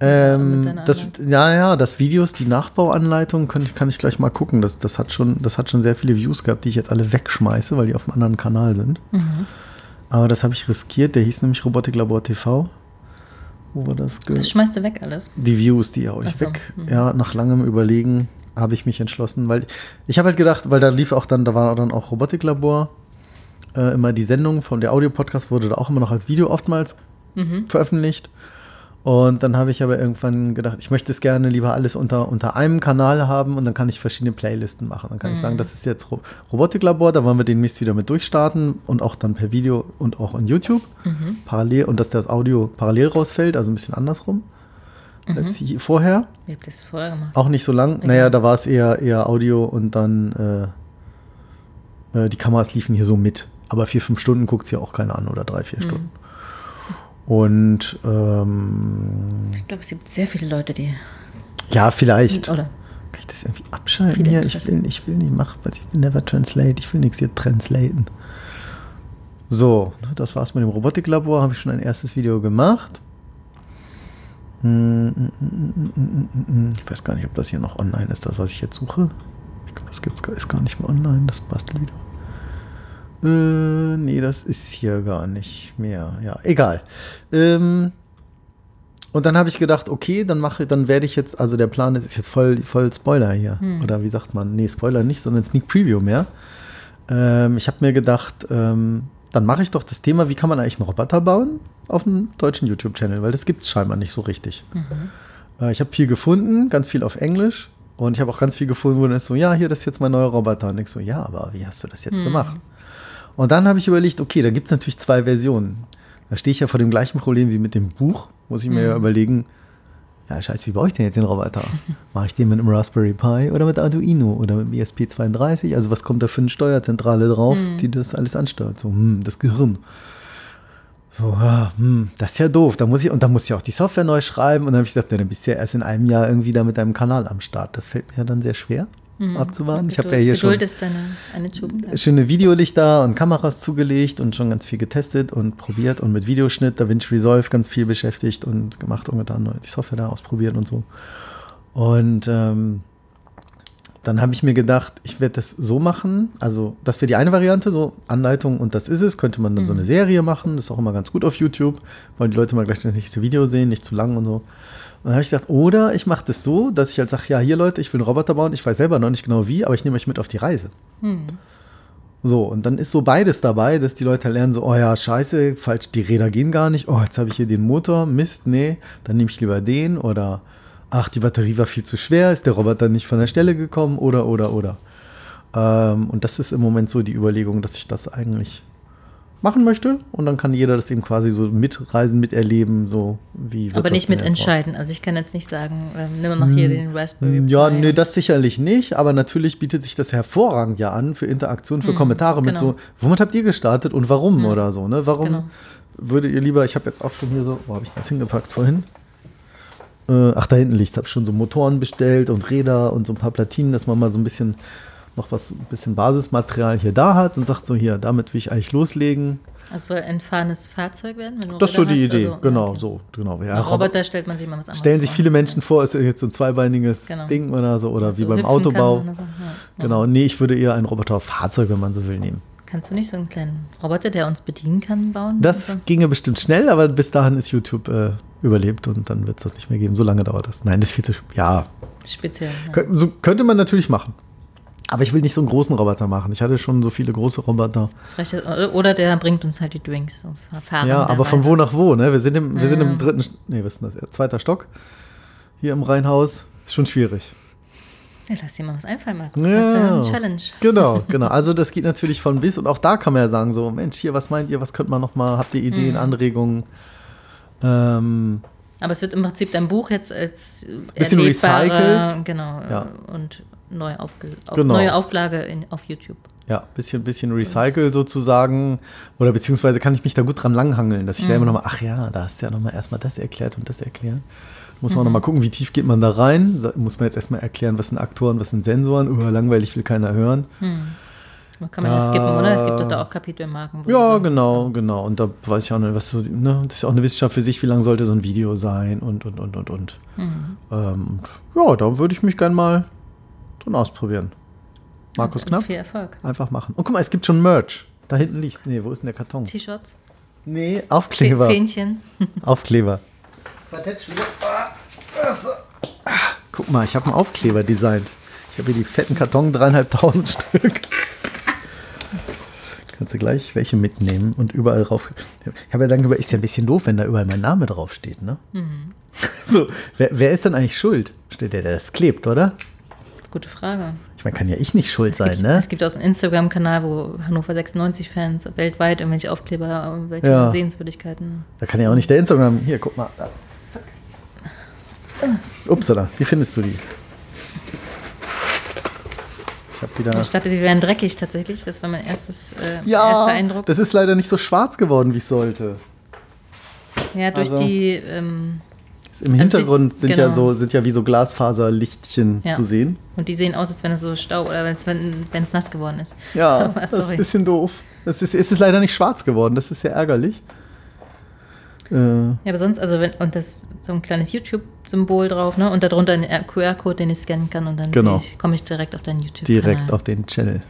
Ähm, das, ja, ja, das Videos, die Nachbauanleitung kann ich, kann ich gleich mal gucken. Das, das, hat schon, das hat schon sehr viele Views gehabt, die ich jetzt alle wegschmeiße, weil die auf einem anderen Kanal sind. Mhm. Aber das habe ich riskiert. Der hieß nämlich Robotiklabor TV. Wo war das? ge- Das schmeißt du weg alles. die Views, die hau ich so, weg. mhm. Ja, nach langem Überlegen habe ich mich entschlossen, weil ich habe halt gedacht, weil da lief auch dann, da war dann auch Robotiklabor, äh, immer die Sendung von der Audio-Podcast wurde da auch immer noch als Video oftmals Mhm. veröffentlicht. Und dann habe ich aber irgendwann gedacht, ich möchte es gerne lieber alles unter, unter einem Kanal haben und dann kann ich verschiedene Playlisten machen. Dann kann ich Mhm. sagen, das ist jetzt Ro Robotiklabor, da wollen wir demnächst wieder mit durchstarten und auch dann per Video und auch on YouTube Mhm. parallel und dass das Audio parallel rausfällt, also ein bisschen andersrum Mhm. als hier vorher. Habt ihr das vorher gemacht? Auch nicht so lang. Naja, da war es eher, eher Audio und dann äh, äh, die Kameras liefen hier so mit. Aber vier, fünf Stunden guckt es ja auch keiner an oder drei, vier Mhm. Stunden. Und ähm, Ich glaube, es gibt sehr viele Leute, die Ja, vielleicht. Oder? Kann ich das irgendwie abschalten hier? Ich will, ich will nicht machen, was ich will never translate. Ich will nichts hier translaten. So, das war's mit dem Robotiklabor. Habe ich schon ein erstes Video gemacht. Ich weiß gar nicht, ob das hier noch online ist, das, was ich jetzt suche. Ich glaube, das gibt's, ist gar nicht mehr online, das Bastelvideo. Äh, nee, das ist hier gar nicht mehr. Ja, egal. Ähm, und dann habe ich gedacht, okay, dann mache, dann werde ich jetzt, also der Plan ist, ist jetzt voll, voll Spoiler hier. Oder wie sagt man? Nee, Spoiler nicht, sondern Sneak Preview mehr. Ähm, ich habe mir gedacht, ähm, dann mache ich doch das Thema, wie kann man eigentlich einen Roboter bauen auf einem deutschen YouTube-Channel, weil das gibt es scheinbar nicht so richtig. Äh, ich habe viel gefunden, ganz viel auf Englisch. Und ich habe auch ganz viel gefunden, wo dann ist so, ja, hier, das ist jetzt mein neuer Roboter. Und ich so, ja, aber wie hast du das jetzt gemacht? Und dann habe ich überlegt, okay, da gibt es natürlich zwei Versionen. Da stehe ich ja vor dem gleichen Problem wie mit dem Buch. Muss ich mir ja überlegen, ja, scheiße, wie baue ich denn jetzt den Roboter? Mache ich den mit einem Raspberry Pi oder mit Arduino oder mit dem ESP32? Also was kommt da für eine Steuerzentrale drauf, die das alles ansteuert? So, hm, das Gehirn. So, ja, hm, das ist ja doof. Da muss ich, und dann muss ich auch die Software neu schreiben. Und dann habe ich gedacht, ja, dann bist du ja erst in einem Jahr irgendwie da mit deinem Kanal am Start. Das fällt mir ja dann sehr schwer abzuwarten. Ich habe ja hier schon Geduld deine eine Tugend. schöne Videolichter und Kameras zugelegt und schon ganz viel getestet und probiert und mit Videoschnitt, DaVinci Resolve ganz viel beschäftigt und gemacht und getan, die Software da ausprobiert und so. Und ähm, dann habe ich mir gedacht, ich werde das so machen, also das wäre die eine Variante, so Anleitung und das ist es, könnte man dann so eine Serie machen, das ist auch immer ganz gut auf YouTube, weil die Leute mal gleich das nächste Video sehen, nicht zu lang und so. Und dann habe ich gedacht, oder ich mache das so, dass ich halt sage, ja, hier Leute, ich will einen Roboter bauen, ich weiß selber noch nicht genau wie, aber ich nehme euch mit auf die Reise. So, und dann ist so beides dabei, dass die Leute halt lernen so, oh ja, scheiße, falsch, die Räder gehen gar nicht, oh, jetzt habe ich hier den Motor, Mist, nee, dann nehme ich lieber den. Oder ach, die Batterie war viel zu schwer, ist der Roboter nicht von der Stelle gekommen? Oder, oder, oder. Ähm, und das ist im Moment so die Überlegung, dass ich das eigentlich machen möchte und dann kann jeder das eben quasi so mitreisen, miterleben, so wie Aber nicht mitentscheiden. Also ich kann jetzt nicht sagen, ähm, nimm mal noch hier den Raspberry Hm, Ja, Pi. nee, das sicherlich nicht, aber natürlich bietet sich das hervorragend ja an für Interaktion, für Kommentare mit genau. so, womit habt ihr gestartet und warum oder so, ne? Warum Genau. würdet ihr lieber, ich habe jetzt auch schon hier so, wo habe ich das hingepackt vorhin? Äh, ach, da hinten liegt, habe schon so Motoren bestellt und Räder und so ein paar Platinen, dass man mal so ein bisschen noch was, ein bisschen Basismaterial hier da hat und sagt so, hier, damit will ich eigentlich loslegen. Das soll ein fahrendes Fahrzeug werden? Wenn du Das ist so die hast? Idee, Also, genau, okay. so, genau. Ja, Roboter- Roboter stellt man sich mal was anderes stellen sich vor. viele Menschen vor, ist jetzt so ein zweibeiniges Genau. Ding oder so, oder wie so beim Autobau. so. Ja. Genau, nee, ich würde eher ein Roboterfahrzeug, wenn man so will, nehmen. Kannst du nicht so einen kleinen Roboter, der uns bedienen kann, bauen? Das Also, ginge bestimmt schnell, aber bis dahin ist YouTube äh, überlebt und dann wird es das nicht mehr geben. So lange dauert das. Nein, das ist viel zu. Ja, speziell. Ja. kö- so könnte man natürlich machen. Aber ich will nicht so einen großen Roboter machen. Ich hatte schon so viele große Roboter. Ja- Oder der bringt uns halt die Drinks. Ja, aber von wo nach wo, ne? Wir sind im, wir sind im Ja. dritten, nee, was ist das? Zweiter Stock. Hier im Reihenhaus. Ist schon schwierig. Ja, lass dir mal was einfallen, Markus. Das ist ja eine Challenge. Genau, genau. Also das geht natürlich von bis und auch da kann man ja sagen, so, Mensch, hier, was meint ihr, was könnte man noch mal, habt ihr Mhm. Ideen, Anregungen? Ähm, Aber es wird im Prinzip dein Buch jetzt als Bisschen recycelt. Genau. Ja. Und neu aufge auf, Genau. neue Auflage in, auf YouTube. ja, bisschen, bisschen Recycle sozusagen. Oder beziehungsweise kann ich mich da gut dran langhangeln, dass ich Mhm. selber nochmal, ach ja, da hast du ja nochmal erstmal das erklärt und das erklärt. Muss Mhm. man nochmal gucken, wie tief geht man da rein. Muss man jetzt erstmal erklären, was sind Aktoren, was sind Sensoren. Über langweilig will keiner hören. Man kann man ja Da- skippen, oder? Es gibt da auch Kapitelmarken. Ja, du sagst, genau, genau. Und da weiß ich auch nicht, was so, ne, das ist auch eine Wissenschaft für sich, wie lang sollte so ein Video sein und, und, und, und, und. Mhm. Ähm, ja, da würde ich mich gern mal drin ausprobieren. Markus also Knapp, Viel Erfolg. einfach machen. Und guck mal, es gibt schon Merch. Da hinten liegt, nee, wo ist denn der Karton? T-Shirts, Nee, Aufkleber. Fähnchen. Aufkleber. Ah, Guck mal, ich habe einen Aufkleber designt. Ich habe hier die fetten Karton, dreieinhalbtausend Stück. Kannst du gleich welche mitnehmen und überall drauf. Ich habe ja dann über, ist ja ein bisschen doof, wenn da überall mein Name draufsteht, ne? So, wer, wer ist denn eigentlich schuld? Steht der, der das klebt, oder? Gute Frage. Ich meine, kann ja ich nicht schuld sein, ne? Es gibt auch so einen Instagram-Kanal, wo Hannover 96-Fans weltweit irgendwelche Aufkleber, irgendwelche Ja. Sehenswürdigkeiten. Da kann ja auch nicht der Instagram. Hier, guck mal. Da. Zack. Upsala, wie findest du die? Ich habe wieder. Ich dachte, sie wären dreckig tatsächlich. Das war mein erstes, äh, Ja, erster Eindruck. das ist leider nicht so schwarz geworden, wie es sollte. ja, durch also- die, ähm, Im Also Hintergrund sind ja genau. so, sind ja wie so Glasfaserlichtchen Ja. zu sehen. Und die sehen aus, als wenn es so Stau oder wenn es wenn es nass geworden ist. Ja, das ist ein bisschen doof. Es ist, es ist leider nicht schwarz geworden, das ist sehr ärgerlich. Äh, Ja, aber sonst, also wenn, und das so ein kleines YouTube-Symbol drauf, ne? Und darunter ein QR-Code, den ich scannen kann und dann Genau. komme ich direkt auf deinen YouTube. direkt auf den Channel.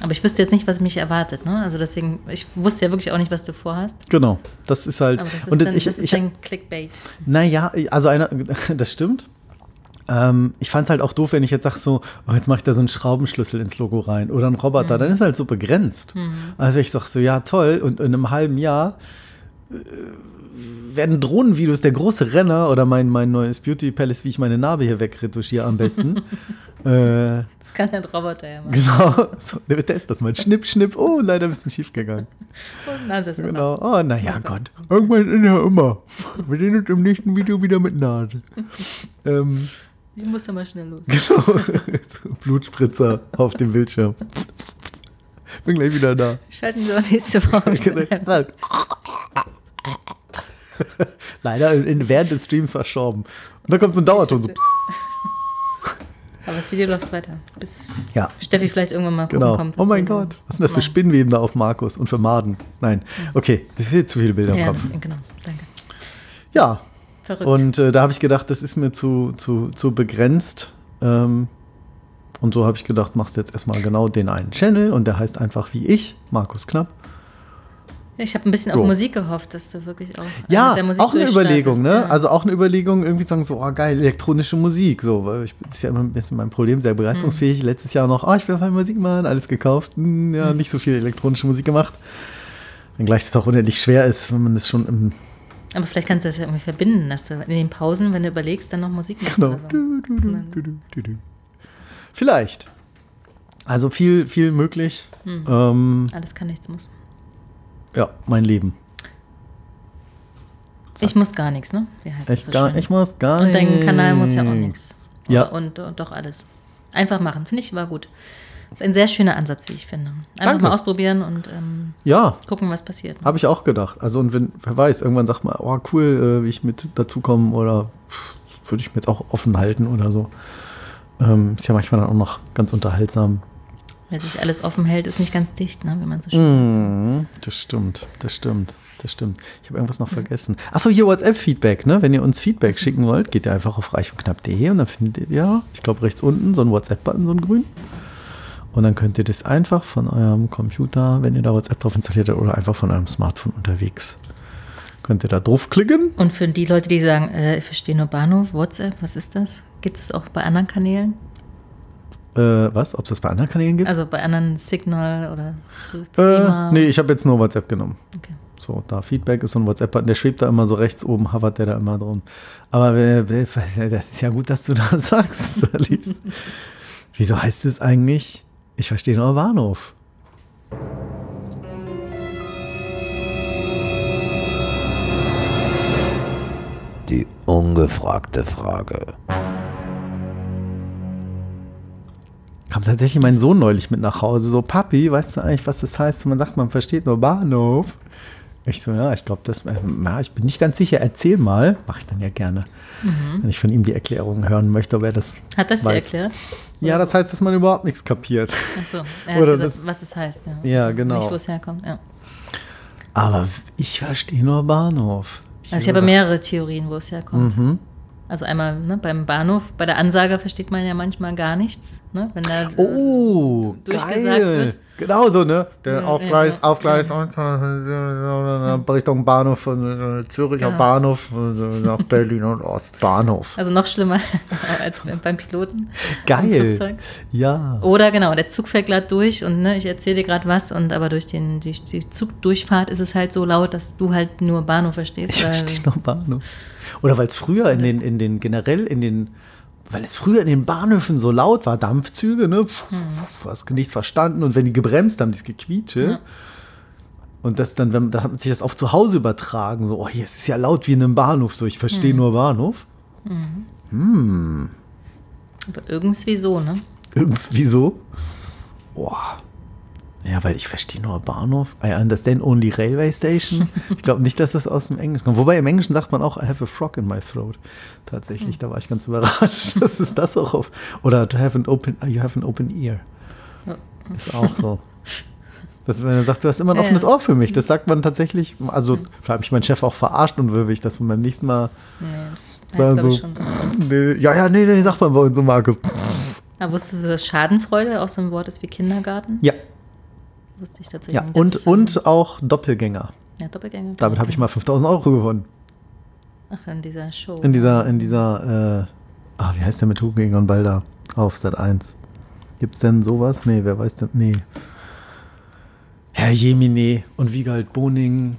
Aber ich wüsste jetzt nicht, was mich erwartet, ne? Also deswegen, ich wusste ja wirklich auch nicht, was du vorhast. Genau, das ist halt. Aber das ist, und dann, ich, das ist ich, dein Clickbait. Naja, also einer, das stimmt. Ähm, ich fand es halt auch doof, wenn ich jetzt sage so, oh, jetzt mache ich da so einen Schraubenschlüssel ins Logo rein oder einen Roboter, Mhm. dann ist halt so begrenzt. Also ich sage so, ja toll, und in einem halben Jahr äh, werden Drohnenvideos der große Renner oder mein, mein neues Beauty Palace, wie ich meine Narbe hier wegretuschiere am besten. äh, Das kann ein Roboter ja machen. genau, so, der test das mal. Schnipp, schnipp, oh, leider ein bisschen schief gegangen. Und Nase ist immer. Genau. Oh, naja, Gott. Irgendwann ist ja immer. Wir sehen uns im nächsten Video wieder mit Nase. ähm, Ich muss ja mal schnell los. genau. Blutspritzer auf dem Bildschirm. Bin gleich wieder da. Schalten wir auch nächste Woche ein. Leider in, während des Streams verstorben. Und dann kommt so ein Dauerton. So. Aber das Video läuft weiter. Bis Ja, Steffi vielleicht irgendwann mal genau. kommt. Oh mein Gott. Was sind das für Nein. Spinnweben da auf Markus und für Maden? Nein. Okay, das sind zu viele Bilder im Ja, Kopf. das, genau. Danke. Ja, Verrückt. Und äh, da habe ich gedacht, das ist mir zu, zu, zu begrenzt. Ähm, und so habe ich gedacht, machst du jetzt erstmal genau den einen Channel und der heißt einfach wie ich, Markus Knapp. Ja, ich habe ein bisschen auf So. Musik gehofft, dass du wirklich auch Ja, mit der Musik auch eine Überlegung, ne? ja. Also auch eine Überlegung, irgendwie sagen so, oh geil, elektronische Musik. So, weil ich das ist ja immer ein bisschen mein Problem, sehr begeisterungsfähig. Letztes Jahr noch, ah, ich will mal Musik machen, alles gekauft. Hm, ja, nicht so viel elektronische Musik gemacht. Wenngleich es auch unendlich schwer ist, wenn man das schon im Aber vielleicht kannst du das ja irgendwie verbinden, dass du in den Pausen, wenn du überlegst, dann noch Musik machst Genau. so. Du, du, du. Vielleicht. Also viel, viel möglich. Hm. Ähm, Alles kann, nichts muss. Ja, mein Leben. Ich muss gar nichts, ne? Wie heißt das Ich, so gar, schön? ich muss gar Und nicht. dein Kanal muss ja auch nichts. Ja. Und, und doch alles. Einfach machen, finde ich war gut. ist ein sehr schöner Ansatz, wie ich finde. Einfach Danke. mal ausprobieren und ähm, Ja, gucken, was passiert. habe ich auch gedacht. Also und wenn, wer weiß, irgendwann sagt man, oh cool, äh, wie ich mit dazukomme oder würde ich mir jetzt auch offen halten oder so. Ähm, ist ja manchmal dann auch noch ganz unterhaltsam. Wer sich alles offen hält, ist nicht ganz dicht, ne? wenn man so schön Mhm, das stimmt, das stimmt, das stimmt. Ich habe irgendwas noch vergessen. Achso, hier WhatsApp-Feedback, ne? Wenn ihr uns Feedback schicken wollt, geht ihr einfach auf reichundknapp.de und dann findet ihr, ich glaube, rechts unten so einen WhatsApp-Button, so einen grün. Und dann könnt ihr das einfach von eurem Computer, wenn ihr da WhatsApp drauf installiert habt, oder einfach von eurem Smartphone unterwegs, könnt ihr da draufklicken. Und für die Leute, die sagen, äh, ich verstehe nur Bahnhof, WhatsApp, was ist das? Gibt es auch bei anderen Kanälen? Äh, was? Ob es das bei anderen Kanälen gibt? Also bei anderen Signal oder äh, Threema? nee, ich habe jetzt nur WhatsApp genommen. Okay. So, da Feedback ist so ein WhatsApp-Button, der schwebt da immer so rechts oben, hovert der da immer drum. Aber das ist ja gut, dass du das sagst, Alice. Wieso heißt es eigentlich, ich verstehe nur Bahnhof? Die ungefragte Frage. Kam tatsächlich mein Sohn neulich mit nach Hause, so, Papi, weißt du eigentlich, was das heißt, wenn man sagt, man versteht nur Bahnhof? Ich so, ja, ich glaube, das, äh, ja, ich bin nicht ganz sicher, erzähl mal. Mache ich dann ja gerne. Wenn ich von ihm die Erklärung hören möchte, ob er das Hat das weiß. erklärt? Ja, das heißt, dass man überhaupt nichts kapiert. Achso, er hat Oder gesagt, das- was es heißt. Ja, Ja, genau. Nicht, wo es herkommt. Ja. Aber ich verstehe nur Bahnhof. Also ich habe mehrere Theorien, wo es herkommt. Mhm. Also einmal ne, beim Bahnhof, bei der Ansage versteht man ja manchmal gar nichts, ne? wenn da Oh, durchgesagt geil. wird. Genau so, ne? Der Ja, Aufgleis, ja, Aufgleis äh, Richtung Bahnhof, äh, Züricher Genau. Bahnhof, äh, nach Berlin und Ostbahnhof. Also noch schlimmer als beim Piloten. Geil. Ja. Oder genau, der Zug fährt gerade durch und ne, ich erzähle dir gerade was und aber durch, den, durch die Zugdurchfahrt ist es halt so laut, dass du halt nur Bahnhof verstehst. Ich verstehe noch Bahnhof. Oder weil es früher in den, in den, generell in den, weil es früher in den Bahnhöfen so laut war, Dampfzüge, ne? Pff, Hast nichts verstanden. Und wenn die gebremst haben, dieses Gequietsche. Ja. Und das dann, wenn, da hat man sich das auch zu Hause übertragen. So, oh, hier ist es ja laut wie in einem Bahnhof. So, ich verstehe nur Bahnhof. Aber irgendwie so, ne? Irgendwie so. Boah. Ja, weil ich verstehe nur Bahnhof. I understand only railway station. Ich glaube nicht, dass das aus dem Englischen kommt. Wobei im Englischen sagt man auch, I have a frog in my throat. Tatsächlich, da war ich ganz überrascht, dass es das auch auf. Oder to have an open, you have an open ear. Ist auch so. Das, wenn er sagt, du hast immer ein Ja, offenes ja. Ohr für mich, das sagt man tatsächlich. Also, vielleicht habe ich meinen Chef auch verarscht und will ich das beim nächsten Mal. Nee, das heißt, so, schon so. Nee, ja, ja, nee, nee, sagt man bei uns so, Markus. Aber wusstest du, dass Schadenfreude auch so ein Wort ist wie Kindergarten? Ja, Wusste ich tatsächlich ja. nicht. Das Und, und auch Doppelgänger. Ja, Doppelgänger. Damit habe ich mal 5000 Euro gewonnen. Ach, in dieser Show. In dieser, in dieser, äh, ah, wie heißt der mit Hugo Egon Balder auf Sat 1? Gibt's denn sowas? Nee, wer weiß denn? Nee. Herr Jemine und Wiegald Boning.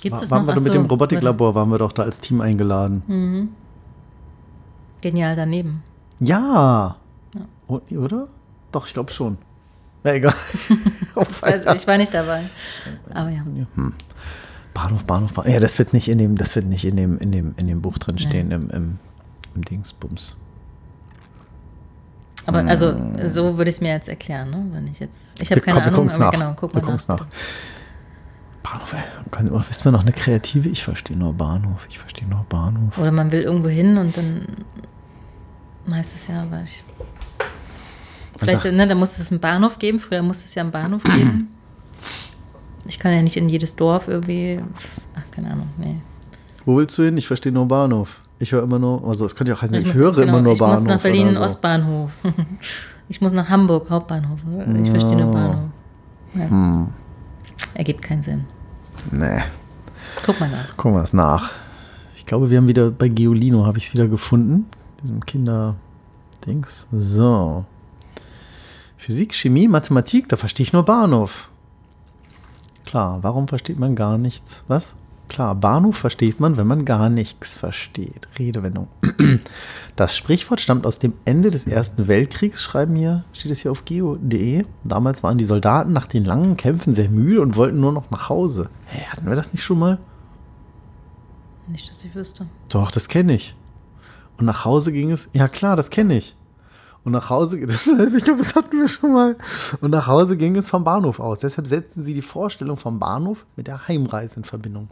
Gibt War, es waren noch? wir Ach mit dem Robotiklabor, waren wir doch da als Team eingeladen. Mhm. Genial daneben. Ja. Ja. Oder? Doch, ich glaube schon. Ja, egal. Also ich war nicht dabei. Aber ja. Bahnhof, Bahnhof, Bahnhof. Ja, das wird nicht in dem, das wird nicht in dem, in dem, in dem Buch drin stehen, im, im, im Dingsbums. Aber also so würde ich es mir jetzt erklären, ne? Wenn ich jetzt. Ich habe Wir- keine komm, wir Ahnung, aber nach. genau, guck wir mal gucken's nach. nach. Bahnhof. Kann, oder wissen wir noch eine kreative? Ich verstehe nur Bahnhof. Ich verstehe nur Bahnhof. Oder man will irgendwo hin und dann heißt es ja, weil ich. Vielleicht, ne, da muss es einen Bahnhof geben. Früher musste es ja einen Bahnhof geben. Ich kann ja nicht in jedes Dorf irgendwie. Ach, keine Ahnung, nee. Wo willst du hin? Ich verstehe nur Bahnhof. Ich höre immer nur, also es könnte ja auch heißen, ich, muss- höre genau, immer nur ich Bahnhof. muss nach Berlin so. Ostbahnhof. ich muss nach Hamburg Hauptbahnhof. Ich verstehe nur Bahnhof. Ja. Hm. Ergibt keinen Sinn. Nee, Guck mal nach. gucken wir es nach. Ich glaube, wir haben wieder bei Geolino, habe ich es wieder gefunden. Diesem Kinder-Dings. So. Physik, Chemie, Mathematik, da verstehe ich nur Bahnhof. Klar, warum versteht man gar nichts? Was? Klar, Bahnhof versteht man, wenn man gar nichts versteht. Redewendung. Das Sprichwort stammt aus dem Ende des Ersten Weltkriegs, schreiben hier, steht es hier auf geo.de. Damals waren die Soldaten nach den langen Kämpfen sehr müde und wollten nur noch nach Hause. Hä, hatten wir das nicht schon mal? Nicht, dass ich wüsste. Doch, das kenne ich. Und nach Hause ging es, ja klar, das kenne ich. Und nach Hause, weiß ich glaube, das hatten wir schon mal. Und nach Hause ging es vom Bahnhof aus. Deshalb setzten sie die Vorstellung vom Bahnhof mit der Heimreise in Verbindung.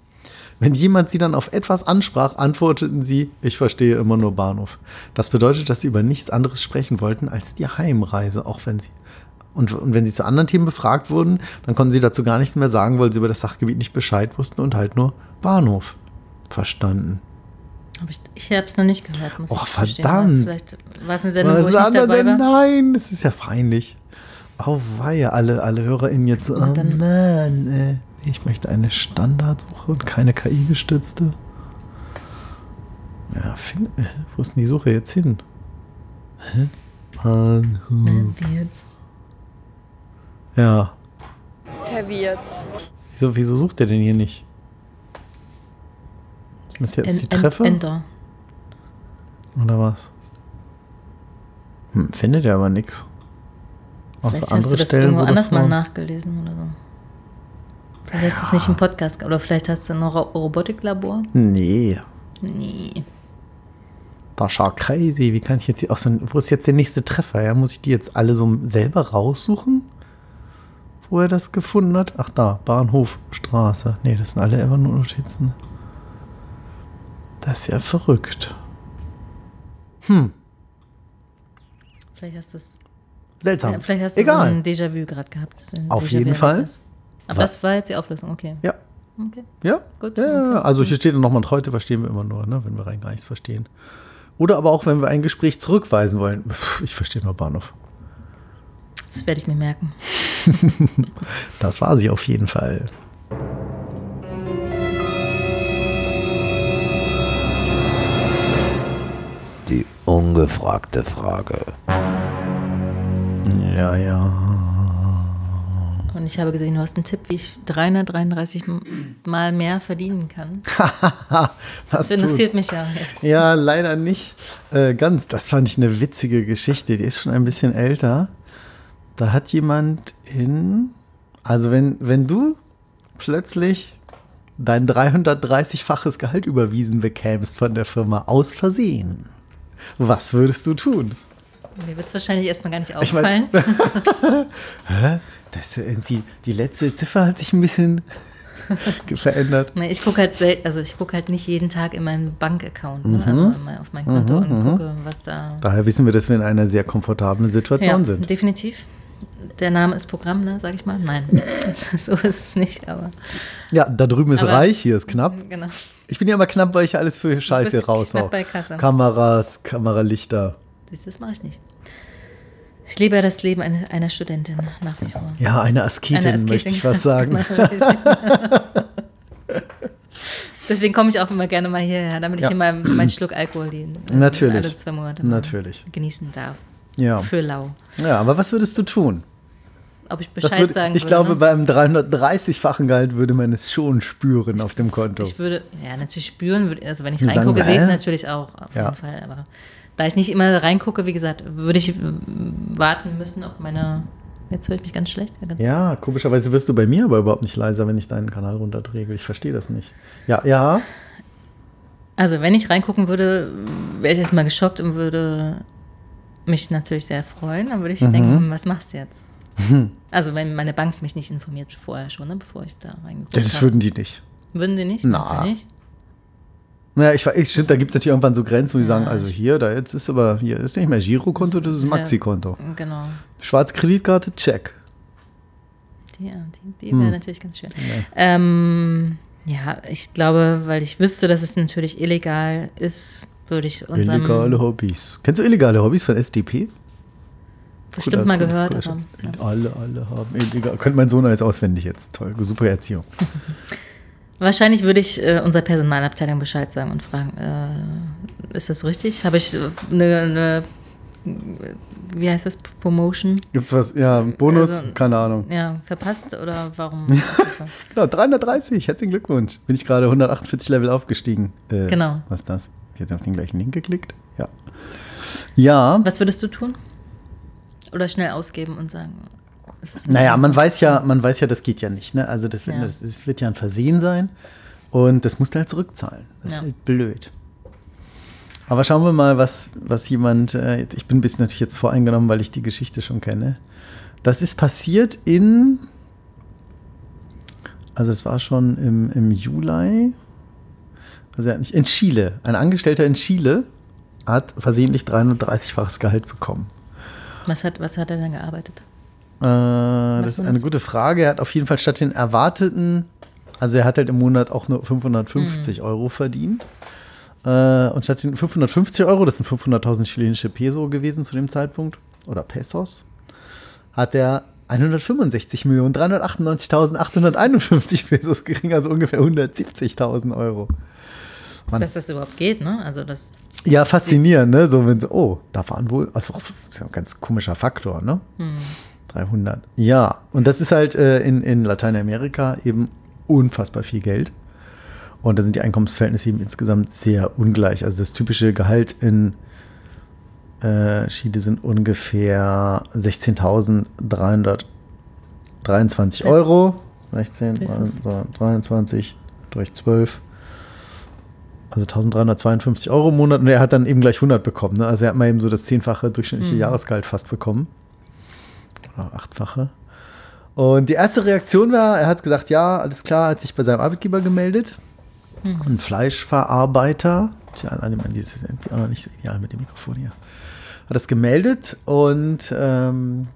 Wenn jemand sie dann auf etwas ansprach, antworteten sie, ich verstehe immer nur Bahnhof. Das bedeutet, dass sie über nichts anderes sprechen wollten als die Heimreise, auch wenn sie. Und, und wenn sie zu anderen Themen befragt wurden, dann konnten sie dazu gar nichts mehr sagen, weil sie über das Sachgebiet nicht Bescheid wussten und halt nur Bahnhof verstanden. Hab ich ich habe es noch nicht gehört. Muss Och, verdammt. Vielleicht war es eine Sendung, wo Was ich nicht dabei denn? war. Nein, das ist ja peinlich. Oh weia, alle, alle HörerInnen jetzt so, oh dann- Mann, äh, ich möchte eine Standardsuche und keine KI-gestützte. Ja, find, äh, wo ist denn die Suche jetzt hin? Hä? Bahnhof. Wie jetzt? Ja, Herr Wirtz. wieso, wieso sucht der denn hier nicht? Ist das jetzt En- die en- Treffer? Enter. Oder was? Hm, findet er aber nichts. Außer Vielleicht hast andere du das Stellen, irgendwo wo anders mal noch- nachgelesen oder so. Vielleicht hast du es nicht im Podcast Oder vielleicht hast du ein Ro Robotiklabor. Nee, Nee. das ist ja crazy. Wie kann ich jetzt hier aus wo ist jetzt der nächste Treffer? Ja, muss ich die jetzt alle so selber raussuchen? Wo er das gefunden hat? Ach da, Bahnhof, Straße. Nee, das sind alle Evernote-Notizen. Das ist ja verrückt. Hm, Vielleicht hast du es. seltsam. Ja, vielleicht hast du Egal. so ein Déjà-vu gerade gehabt. so Auf jeden Fall. Aber das war jetzt die Auflösung, okay. ja, okay. ja. Gut, Ja, okay. also hier steht dann nochmal, heute verstehen wir immer nur, ne, wenn wir rein gar nichts verstehen. Oder aber auch, wenn wir ein Gespräch zurückweisen wollen. Ich verstehe nur Bahnhof. Das werde ich mir merken. Das war sie auf jeden Fall. Ungefragte Frage. Ja, ja. Und ich habe gesehen, du hast einen Tipp, wie ich 333 M- Mal mehr verdienen kann. Was Das interessiert mich ja jetzt. Ja, leider nicht äh, ganz. Das fand ich eine witzige Geschichte. Die ist schon ein bisschen älter. Da hat jemand in. Also, wenn, wenn du plötzlich dein 330-faches Gehalt überwiesen bekämst von der Firma aus Versehen, was würdest du tun? Mir wird es wahrscheinlich erstmal gar nicht Ich mein- auffallen. Hä? Das ist ja irgendwie, die letzte Ziffer hat sich ein bisschen verändert. Nee, ich gucke halt also ich gucke halt nicht jeden Tag in meinen Bankaccount, Mhm. ne? also in mein- auf mein Konto und gucke, was da. Daher wissen wir, dass wir in einer sehr komfortablen Situation Ja, sind. definitiv. Der Name ist Programm, ne, sag ich mal. Nein, so ist es nicht, aber Ja, da drüben ist Aber- reich, hier ist knapp. genau. Ich bin ja immer knapp, weil ich alles für Scheiße raushau. Kameras, Kameralichter. Das mache ich nicht. Ich lebe ja das Leben einer, einer Studentin nach wie vor. Ja, eine Asketin, Eine Asketin. möchte ich fast sagen. Deswegen komme ich auch immer gerne mal hierher, damit ich Ja. hier mal meinen Schluck Alkohol die, äh, Natürlich. alle zwei Monate Natürlich. genießen darf. Ja. Für lau. ja, aber was würdest du tun? Ob ich Bescheid würde, sagen ich würde. glaube, ne? beim 330-fachen Gehalt würde man es schon spüren auf dem Konto. Ich würde, ja, natürlich spüren, würde, also wenn ich reingucke, sehe ich es natürlich auch, auf Ja. jeden Fall. Aber da ich nicht immer reingucke, wie gesagt, würde ich äh, warten müssen, ob meine. Jetzt höre ich mich ganz schlecht. Ganz Ja, komischerweise wirst du bei mir aber überhaupt nicht leiser, wenn ich deinen Kanal runterdrehe. Ich verstehe das nicht. Ja, ja. Also, wenn ich reingucken würde, wäre ich jetzt mal geschockt und würde mich natürlich sehr freuen. Dann würde ich Mhm. denken, hm, was machst du jetzt? Also, wenn meine Bank mich nicht informiert vorher schon, ne, bevor ich da reingeguckt Das habe. würden die nicht. Würden die nicht? Na. Nicht? Naja, ich, ich stimmt, da gibt es natürlich irgendwann so Grenzen, wo die Ja, sagen, also hier, da jetzt ist aber, hier ist nicht mehr Girokonto, das ist Ja. Maxi-Konto. Genau. Schwarze Kreditkarte, check. Die, ja, die, die Hm. wäre natürlich ganz schön. Ähm, ja, ich glaube, weil ich wüsste, dass es natürlich illegal ist, würde ich unserem Illegale Hobbys. Kennst du illegale Hobbys von SDP? bestimmt mal gehört. Aber, ja. Alle, alle haben illegal. Könnte mein Sohn alles auswendig jetzt. Toll, super Erziehung. Wahrscheinlich würde ich äh, unserer Personalabteilung Bescheid sagen und fragen, äh, ist das richtig? Habe ich äh, eine, eine, wie heißt das, Promotion? Gibt's was? Ja, Bonus? Also- Keine Ahnung. Ja, verpasst oder warum? Genau, 330. Herzlichen Glückwunsch. Bin ich gerade 148 Level aufgestiegen. Äh, Genau. Was ist das? Jetzt auf den gleichen Link geklickt? Ja. Ja. Was würdest du tun? Oder schnell ausgeben und sagen, Naja, man weiß ja, man weiß ja, das geht ja nicht. Ne? Also das wird, Ja. das, das wird ja ein Versehen sein und das musst du halt zurückzahlen. Das Ja. ist halt blöd. Aber schauen wir mal, was, was jemand, äh, ich bin ein bisschen natürlich jetzt voreingenommen, weil ich die Geschichte schon kenne. Das ist passiert in, also es war schon im, im Juli, also er hat nicht, in Chile. Ein Angestellter in Chile hat versehentlich 330-faches Gehalt bekommen. Was hat, was hat er denn gearbeitet? Äh, das ist eine gute Frage. Er hat auf jeden Fall statt den erwarteten, also er hat halt im Monat auch nur 550 Mhm. Euro verdient. Äh, und statt den 550 Euro, das sind 500.000 chilenische Peso gewesen zu dem Zeitpunkt, oder Pesos, hat er 165.398.851 Pesos gekriegt, also ungefähr 170.000 Euro. Mann. Dass das überhaupt geht, ne? Also das, Ja, faszinierend, ne? So, wenn so, oh, da waren wohl, also das ist ja ein ganz komischer Faktor, ne? 300. Ja, und das ist halt äh, in, in Lateinamerika eben unfassbar viel Geld. Und da sind die Einkommensverhältnisse eben insgesamt sehr ungleich. Also das typische Gehalt in äh, Chile sind ungefähr 16.323 Euro. 16, Pesos. so, 23 durch 12. Also 1352 Euro im Monat und er hat dann eben gleich 100 bekommen. Ne? Also er hat mal eben so das zehnfache durchschnittliche Jahresgehalt fast bekommen. Oder achtfache. Und die erste Reaktion war, er hat gesagt, ja, alles klar, hat sich bei seinem Arbeitgeber gemeldet. Ein Fleischverarbeiter. Tja, alle man dieses ist irgendwie auch noch nicht so ideal mit dem Mikrofon hier. Hat das gemeldet und ähm,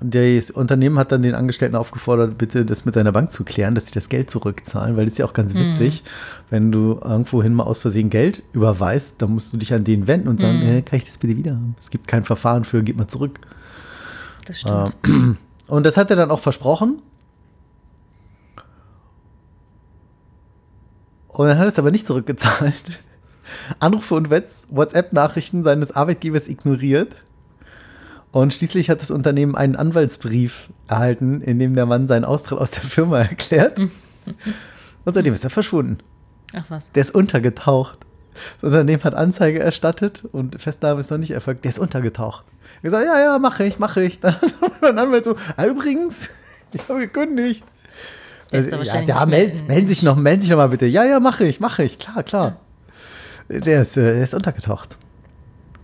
das Unternehmen hat dann den Angestellten aufgefordert, bitte das mit seiner Bank zu klären, dass sie das Geld zurückzahlen, weil das ist ja auch ganz witzig, wenn du irgendwohin mal aus Versehen Geld überweist, dann musst du dich an den wenden und sagen, äh, kann ich das bitte wieder haben? Es gibt kein Verfahren für, gib mal zurück. das stimmt. Und das hat er dann auch versprochen. Und dann hat er es aber nicht zurückgezahlt. Anrufe und WhatsApp-Nachrichten seines Arbeitgebers ignoriert. Und schließlich hat das Unternehmen einen Anwaltsbrief erhalten, in dem der Mann seinen Austritt aus der Firma erklärt. Und seitdem ist er verschwunden. Ach was. Der ist untergetaucht. Das Unternehmen hat Anzeige erstattet und Festnahme ist noch nicht erfolgt. Der ist untergetaucht. Ich sage, ja, ja, mache ich, mache ich. Dann hat mein Anwalt so, ah, übrigens, ich habe gekündigt. Also, ja, ja meld, melden sich noch, melden sich noch mal bitte. Ja, ja, mache ich, mache ich, klar, klar. Der ist, äh, der ist untergetaucht.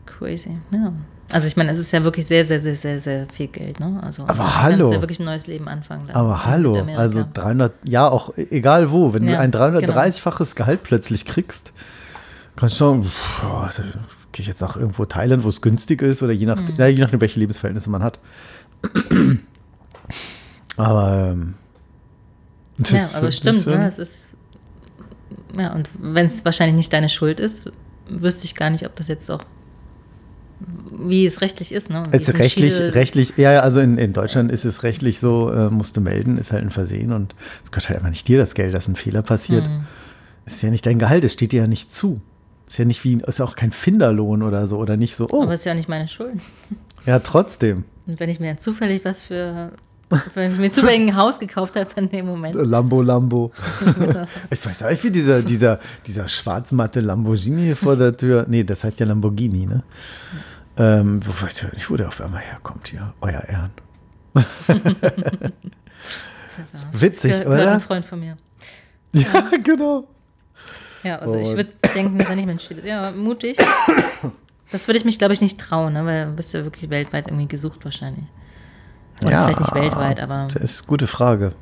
Crazy. Ja. Also ich meine, es ist ja wirklich sehr, sehr, sehr, sehr, sehr viel Geld, ne? Also Aber du hallo. kannst ja wirklich ein neues Leben anfangen. da Aber hallo, also 300, ja, auch e- egal wo, wenn du Ja, ein genau. 330-faches Gehalt plötzlich kriegst, kannst du schon, gehe ich jetzt nach irgendwo Thailand, wo es günstig ist oder je, nach, Mhm. na, je nachdem, welche Lebensverhältnisse man hat. Aber ähm, das Ja, aber stimmt, ist schon- ne? Es ist. Ja, und wenn es wahrscheinlich nicht deine Schuld ist, wüsste ich gar nicht, ob das jetzt auch. Wie es rechtlich ist, ne? Es rechtlich, rechtlich, ja, also in, in Deutschland ist es rechtlich so, äh, musst du melden, ist halt ein Versehen und es gehört halt einfach nicht dir das Geld, dass ein Fehler passiert. Mhm. Ist ja nicht dein Gehalt, es steht dir ja nicht zu. Ist ja nicht wie, ist ja auch kein Finderlohn oder so oder nicht so, oh, Aber es ist ja nicht meine Schuld. ja, trotzdem. Und wenn ich mir zufällig was für. Wenn ich mir zufällig ein Haus gekauft habe in dem Moment. Lambo, Lambo. ich weiß auch nicht, wie dieser, dieser, dieser schwarzmatte Lamborghini hier vor der Tür. Nee, das heißt ja Lamborghini, ne? Ähm, wo weiß ich nicht, wo der auf einmal herkommt hier. Euer Ehren. Witzig, Das oder? ein Freund von mir. Ja, genau. Ja, also ich Und- würde denken, dass er nicht mehr steht. Ja, mutig. Das würde ich mich, glaube ich, nicht trauen, ne? weil du bist ja wirklich weltweit irgendwie gesucht wahrscheinlich. Oder Ja, vielleicht nicht weltweit, aber. Das ist eine gute Frage.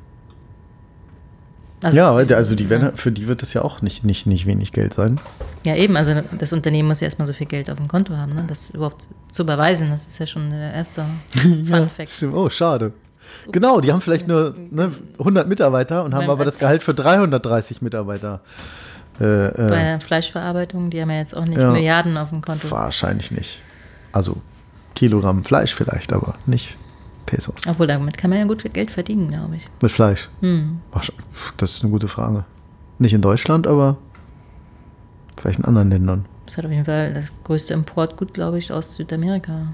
Also, ja, also die werden, für die wird das ja auch nicht, nicht, nicht wenig Geld sein. Ja, eben. Also das Unternehmen muss ja erstmal so viel Geld auf dem Konto haben, ne? das überhaupt zu überweisen. Das ist ja schon der erste Fun Fact. Stimmt. Oh, schade. Genau, die haben vielleicht nur ne, 100 Mitarbeiter und haben aber das Gehalt für 330 Mitarbeiter. Äh, Bei äh, der Fleischverarbeitung, die haben ja jetzt auch nicht Ja. Milliarden auf dem Konto. wahrscheinlich nicht. Also Kilogramm Fleisch vielleicht, aber nicht Pesos. Obwohl, damit kann man ja gut Geld verdienen, glaube ich. Mit Fleisch. Hm. Das ist eine gute Frage. Nicht in Deutschland, aber vielleicht in anderen Ländern. Das hat auf jeden Fall das größte Importgut, glaube ich, aus Südamerika.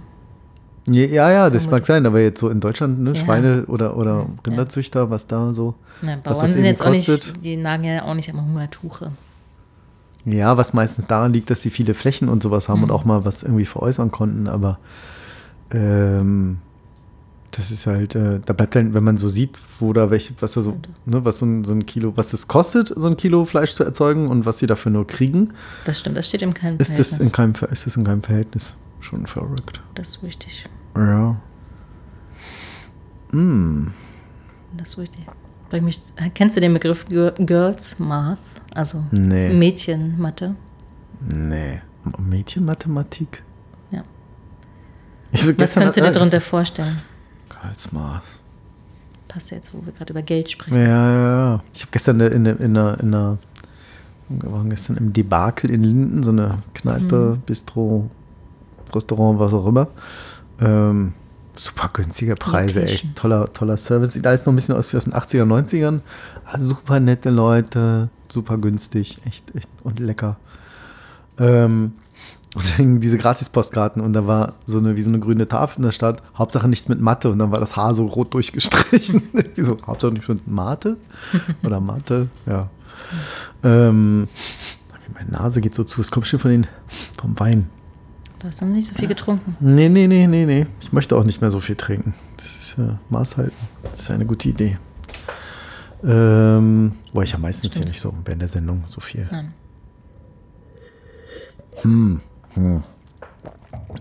Ja, ja, das mag sein, aber jetzt so in Deutschland, ne, Ja. Schweine oder, oder Rinderzüchter, was da so. Na, Was das sind jetzt auch kostet. nicht, die nagen ja auch nicht am Hungertuche. Ja, was meistens daran liegt, dass sie viele Flächen und sowas haben und auch mal was irgendwie veräußern konnten, aber ähm, das ist halt, äh, da bleibt dann, wenn man so sieht, wo da welche, was da so, ne, was so ein, so ein Kilo, was das kostet, so ein Kilo Fleisch zu erzeugen und was sie dafür nur kriegen, Das stimmt, das steht im keinem ist das, in Verhältnis. keinem, ist das in keinem Verhältnis. Schon verrückt. Das ist richtig. Ja. Mm. Das ist richtig. Bei mich, kennst du den Begriff Gir- Girls Math? Also Nee. Mädchenmathe? Nee. Mädchenmathematik? Ja. Was kannst du dir darunter vorstellen? Karlsmaß. Passt ja jetzt, wo wir gerade über Geld sprechen. Ja, ja, ja. Ich habe gestern in, in, einer, in einer, wir waren gestern im Debakel in Linden, so eine Kneipe, Bistro, Restaurant, was auch immer. Ähm, super günstige Preise, Location. echt toller, toller Service. Sieht alles noch ein bisschen aus wie aus den 80er, 90ern. Ah, super nette Leute, super günstig, echt, echt und lecker. Ähm, und dann hingen diese Gratis-Postkarten und da war so eine, wie so eine grüne Tafel in der Stadt, Hauptsache nichts mit Mathe und dann war das Haar so rot durchgestrichen. So, Hauptsache nichts mit Mate oder Mathe, ja. Ähm, meine Nase geht so zu, es kommt schon von den, vom Wein. Du hast noch nicht so viel getrunken. Nee, nee, nee, nee, nee. Ich möchte auch nicht mehr so viel trinken. Das ist ja Maß halten. Das ist eine gute Idee. Ähm, boah, ich habe meistens hier nicht so während der Sendung so viel. Nein.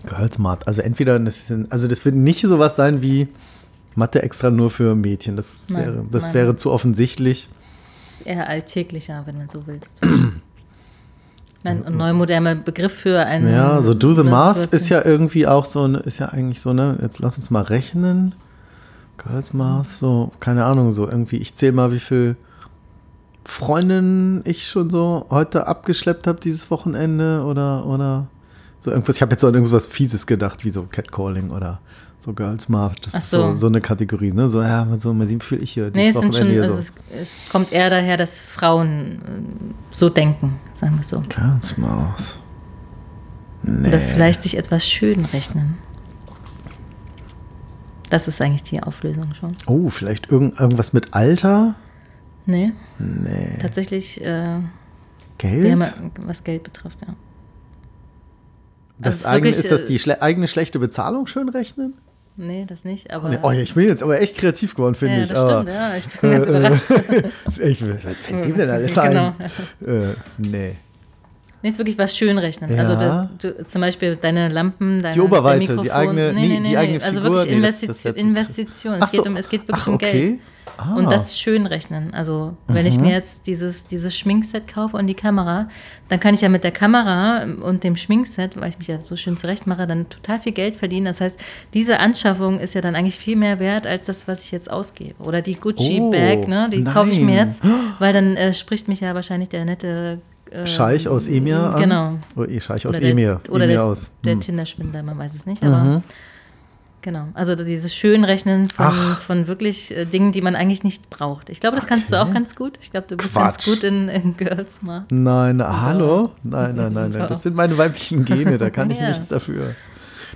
Gehaltsmat. Also entweder, das ist, also das wird nicht sowas sein wie Mathe extra nur für Mädchen. Das Nein, wäre, das nein. wäre zu offensichtlich. Ist eher alltäglicher, wenn du so willst. Ein, ein neu moderner Begriff für einen. Ja, so do the math ist ja irgendwie auch so, ist ja eigentlich so, ne, jetzt lass uns mal rechnen. Gehaltsmath, so, keine Ahnung, so irgendwie, ich zähle mal, wie viel Freundinnen ich schon so heute abgeschleppt habe dieses Wochenende oder, oder so irgendwas. Ich habe jetzt so an irgendwas Fieses gedacht, wie so Catcalling oder so Gehaltsmath. Das Ach ist so, so. so eine Kategorie, ne? So, ja, so, mal sehen, wie viel ich hier Nee, es, sind schon, hier also so. es, es kommt eher daher, dass Frauen äh, so denken, sagen wir so. Gehaltsmath. Nee. Oder vielleicht sich etwas schön rechnen. Das ist eigentlich die Auflösung schon. Oh, vielleicht irgend, irgendwas mit Alter? Nee, Nee. tatsächlich, äh, Geld? haben, was Geld betrifft, ja. Das Also es ist eigene, wirklich, ist das äh, die schle eigene schlechte Bezahlung schön rechnen? Nee, das nicht, aber. Nee, oh, ich bin jetzt aber echt kreativ geworden, finde ja, ich. das aber, stimmt, ja. Ich bin ganz äh, überrascht. ich, was fällt dem denn alles Genau. ein? Äh, nee. Nee, ist wirklich was schön rechnen. Ja. Also das, du, zum Beispiel deine Lampen, deine Die Oberweite, die eigene- nee, die eigene Also Figur, wirklich nee, das- Investition. das zu- Investition. Es, so. geht um, es geht wirklich Ach, um okay. Geld. Ah. Und das schön rechnen. Also wenn ich mir jetzt dieses, dieses Schminkset kaufe und die Kamera, dann kann ich ja mit der Kamera und dem Schminkset, weil ich mich ja so schön zurecht mache, dann total viel Geld verdienen. Das heißt, diese Anschaffung ist ja dann eigentlich viel mehr wert als das, was ich jetzt ausgebe. Oder die Gucci-Bag, Oh, ne? die kaufe ich mir nein. jetzt, weil dann äh, spricht mich ja wahrscheinlich der nette äh, Scheich aus Emir an? Genau. Eh, Scheich aus Oder der, Emir. Oder Emir der, aus. der Hm. Tinder-Schwindler, man weiß es nicht. Aber genau. Also dieses Schönrechnen von, von wirklich äh, Dingen, die man eigentlich nicht braucht. Ich glaube, das kannst du Okay. auch ganz gut. Ich glaube, du bist Quatsch. ganz gut in, in Girls mal. Nein, hallo? Nein, nein, nein, nein. Das sind meine weiblichen Gene, da kann ich Ja. nichts dafür.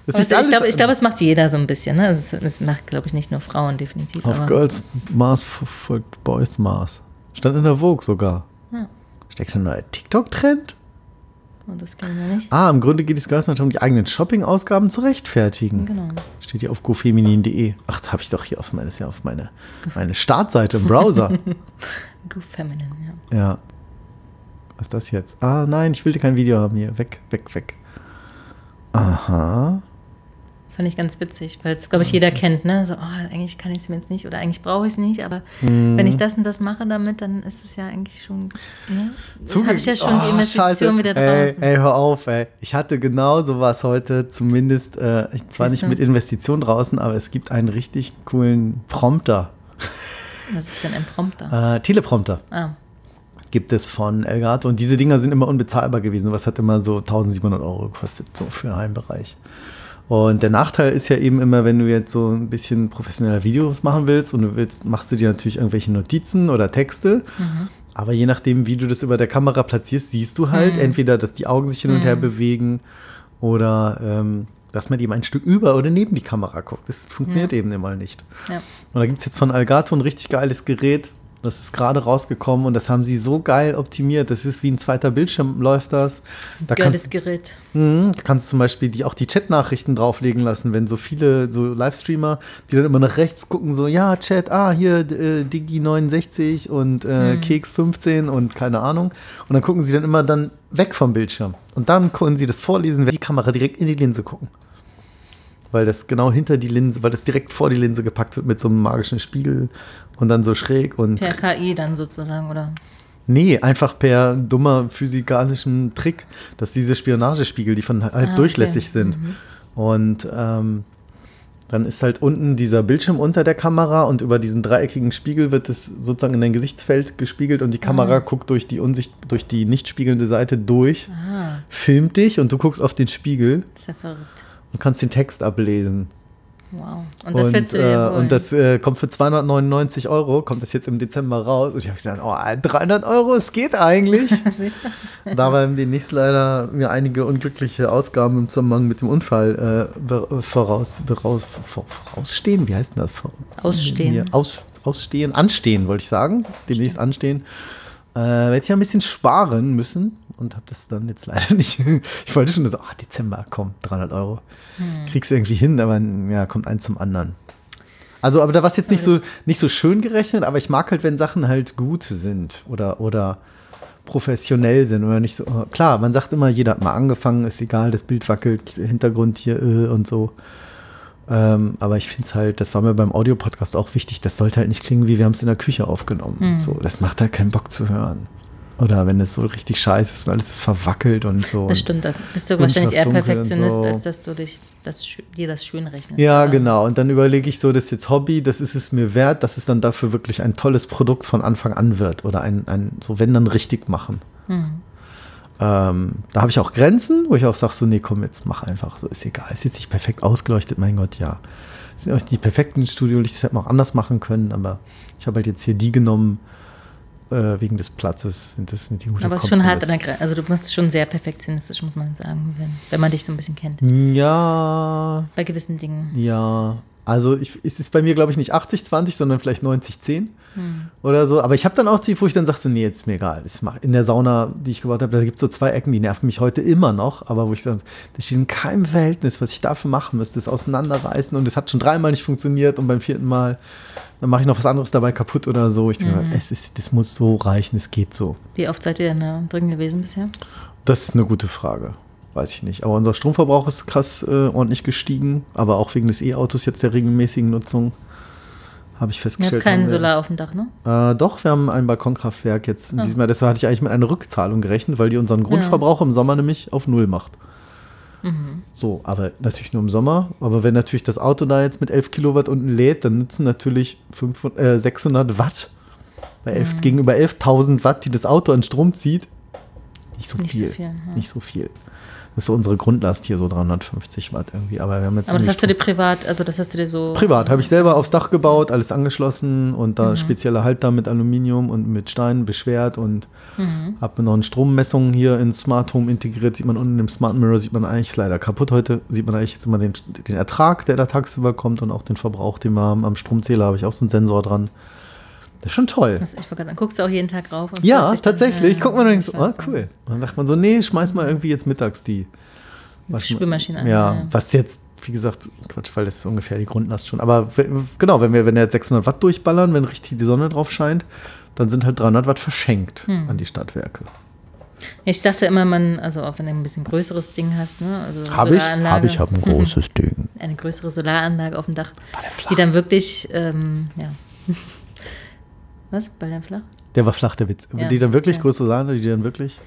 Das Also ich glaube, ich glaube, es macht jeder so ein bisschen. Ne? Es, es macht, glaube ich, nicht nur Frauen definitiv. Auf Girls Mars folgt Boys Mars. Stand in der Vogue sogar. Ja. Steckt da ein neuer TikTok-Trend? Und das kennen wir nicht. Ah, im Grunde geht es Girls darum, die eigenen Shopping-Ausgaben zu rechtfertigen. Genau. Steht hier auf gofeminin.de. Ach, da habe ich doch hier auf meine, ja auf meine, meine Startseite im Browser. Good Feminine, ja. ja. Was ist das jetzt? Ah, nein, ich will kein Video haben hier. Weg, weg, weg. Aha. Fand ich ganz witzig, weil es, glaube ich, jeder kennt, ne? So, oh, eigentlich kann ich es mir jetzt nicht oder eigentlich brauche ich es nicht, aber Mhm. wenn ich das und das mache damit, dann ist es ja eigentlich schon, ne? Habe ich ja schon die Oh, Investition scheiße. wieder ey, draußen. ey, hör auf, ey. Ich hatte genau sowas heute, zumindest, äh, zwar nicht mit Investition draußen, aber es gibt einen richtig coolen Prompter. Was ist denn ein Prompter? Äh, Teleprompter Ah, gibt es von Elgato und diese Dinger sind immer unbezahlbar gewesen. Was hat immer so 1700 Euro gekostet, so für einen Bereich. Und der Nachteil ist ja eben immer, wenn du jetzt so ein bisschen professioneller Videos machen willst und du willst, machst du dir natürlich irgendwelche Notizen oder Texte. Aber je nachdem, wie du das über der Kamera platzierst, siehst du halt entweder, dass die Augen sich hin und her bewegen oder ähm, dass man eben ein Stück über oder neben die Kamera guckt. Das funktioniert eben immer nicht. ja. Und da gibt es jetzt von Elgato ein richtig geiles Gerät. Das ist gerade rausgekommen und das haben sie so geil optimiert. Das ist wie ein zweiter Bildschirm, läuft das. Da Geiles kannst, Gerät. Da kannst zum Beispiel die, auch die Chat-Nachrichten drauflegen lassen, wenn so viele so Livestreamer, die dann immer nach rechts gucken, so, ja, Chat, ah, hier äh, Digi69 und äh, Keks15 und keine Ahnung. Und dann gucken sie dann immer dann weg vom Bildschirm. Und dann können sie das vorlesen, wenn die Kamera direkt in die Linse gucken. Weil das genau hinter die Linse, weil das direkt vor die Linse gepackt wird mit so einem magischen Spiegel und dann so schräg und. Per KI dann sozusagen, oder? Nee, einfach per dummer physikalischem Trick, dass diese Spionagespiegel, die von halb Ah, okay. durchlässig sind. Und ähm, dann ist halt unten dieser Bildschirm unter der Kamera und über diesen dreieckigen Spiegel wird es sozusagen in dein Gesichtsfeld gespiegelt und die Kamera guckt durch die Unsicht, durch die nicht spiegelnde Seite durch, Ah, filmt dich und du guckst auf den Spiegel ist ja verrückt. Und kannst den Text ablesen. Wow. Und das und, du äh, und das äh, kommt für 299 Euro, kommt das jetzt im Dezember raus. Und ich habe gesagt, oh, 300 Euro, es geht eigentlich. Du? da aber demnächst leider mir einige unglückliche Ausgaben im Zusammenhang mit dem Unfall äh, be- voraus, voraus, vor- vorausstehen. Wie heißt denn das? Vor- Ausstehen. Aus, ausstehen, anstehen, wollte ich sagen. Demnächst anstehen. Äh, werde ich ja ein bisschen sparen müssen und habe das dann jetzt leider nicht. ich wollte schon so, ach, Dezember, komm, 300 Euro. Kriegst du irgendwie hin, aber ja, kommt eins zum anderen. Also, aber da war es jetzt nicht so, nicht so schön gerechnet, aber ich mag halt, wenn Sachen halt gut sind oder, oder professionell sind oder nicht so. Klar, man sagt immer, jeder hat mal angefangen, ist egal, das Bild wackelt, Hintergrund hier äh, und so. Ähm, aber ich finde es halt, das war mir beim Audiopodcast auch wichtig, das sollte halt nicht klingen, wie wir haben es in der Küche aufgenommen. So, das macht halt keinen Bock zu hören. Oder wenn es so richtig scheiße ist und alles ist verwackelt und so. Das stimmt, da bist du wahrscheinlich eher Perfektionist, so. als dass du dich das, dir das schön rechnest. Ja, oder? genau. Und dann überlege ich so, das ist jetzt Hobby, das ist es mir wert, dass es dann dafür wirklich ein tolles Produkt von Anfang an wird. Oder ein, ein so wenn dann richtig machen. Ähm, da habe ich auch Grenzen, wo ich auch sage, so, nee, komm, jetzt mach einfach. So ist egal. Ist jetzt nicht perfekt ausgeleuchtet, mein Gott, ja. Es sind auch die perfekten Studiolichter, das hätte man auch anders machen können, aber ich habe halt jetzt hier die genommen, äh, wegen des Platzes. Sind das nicht die gute Aber es ist schon hart an der Grenze. Also du bist schon sehr perfektionistisch, muss man sagen, wenn, wenn man dich so ein bisschen kennt. Ja, Bei gewissen Dingen. Ja, also ich, es ist bei mir, glaube ich, nicht 80-20, sondern vielleicht 90-10 oder so. Aber ich habe dann auch die, wo ich dann sage, so, nee, jetzt ist mir egal. Das mach, in der Sauna, die ich gebaut habe, da gibt es so zwei Ecken, die nerven mich heute immer noch. Aber wo ich sage, das steht in keinem Verhältnis, was ich dafür machen müsste, das auseinanderreißen. Und es hat schon dreimal nicht funktioniert und beim vierten Mal, dann mache ich noch was anderes dabei kaputt oder so. Ich denke, es ist, das muss so reichen, es geht so. Wie oft seid ihr denn drin gewesen bisher? Das ist eine gute Frage. Weiß ich nicht. Aber unser Stromverbrauch ist krass äh, ordentlich gestiegen. Aber auch wegen des E-Autos jetzt der regelmäßigen Nutzung. Habe ich Ihr festgestellt. habt keinen Solar auf dem Dach, ne? Äh, doch, wir haben ein Balkonkraftwerk jetzt in Ah. diesem Jahr. Deshalb hatte ich eigentlich mit einer Rückzahlung gerechnet, weil die unseren Grundverbrauch im Sommer nämlich auf Null macht. Mhm. So, aber natürlich nur im Sommer. Aber wenn natürlich das Auto da jetzt mit 11 Kilowatt unten lädt, dann nutzen natürlich 500, äh, 600 Watt. Bei 11, Mhm. Gegenüber 11.000 Watt, die das Auto an Strom zieht, nicht so Nicht so viel. viel, ja. Nicht so viel. Das ist so unsere Grundlast hier, so 350 Watt irgendwie. Aber wir haben jetzt Aber das hast du dir privat, also das hast du dir so. Privat habe ich selber aufs Dach gebaut, alles angeschlossen und Mhm. da spezielle Halter mit Aluminium und mit Stein beschwert und Mhm. habe mir noch eine Strommessung hier ins Smart Home integriert. Sieht man unten im Smart Mirror, sieht man eigentlich leider kaputt. Heute sieht man eigentlich jetzt immer den, den Ertrag, der da tagsüber kommt und auch den Verbrauch, den wir haben. Am Stromzähler habe ich auch so einen Sensor dran. Das ist schon toll. Das, ich sagen, guckst du auch jeden Tag rauf? Ja, dich dann? tatsächlich. Ja, Guckt man und denkt so, ah, weiß, ja. cool. Und dann sagt man so, nee, schmeiß mal irgendwie jetzt mittags die Spülmaschine an, Ja, ja. was jetzt, wie gesagt, Quatsch, weil das ist ungefähr die Grundlast schon. Aber genau, wenn wir, wenn wir jetzt 600 Watt durchballern, wenn richtig die Sonne drauf scheint, dann sind halt 300 Watt verschenkt Hm. an die Stadtwerke. Ich dachte immer, man, also auch wenn du ein bisschen größeres Ding hast, ne? Also Habe ich, habe ich, habe ein großes Ding. Eine größere Solaranlage auf dem Dach, die dann wirklich, ähm, ja. Was? Ball der flach? Der war flach, der Witz. Ja, Die dann wirklich ja. größere Sahne, die dann wirklich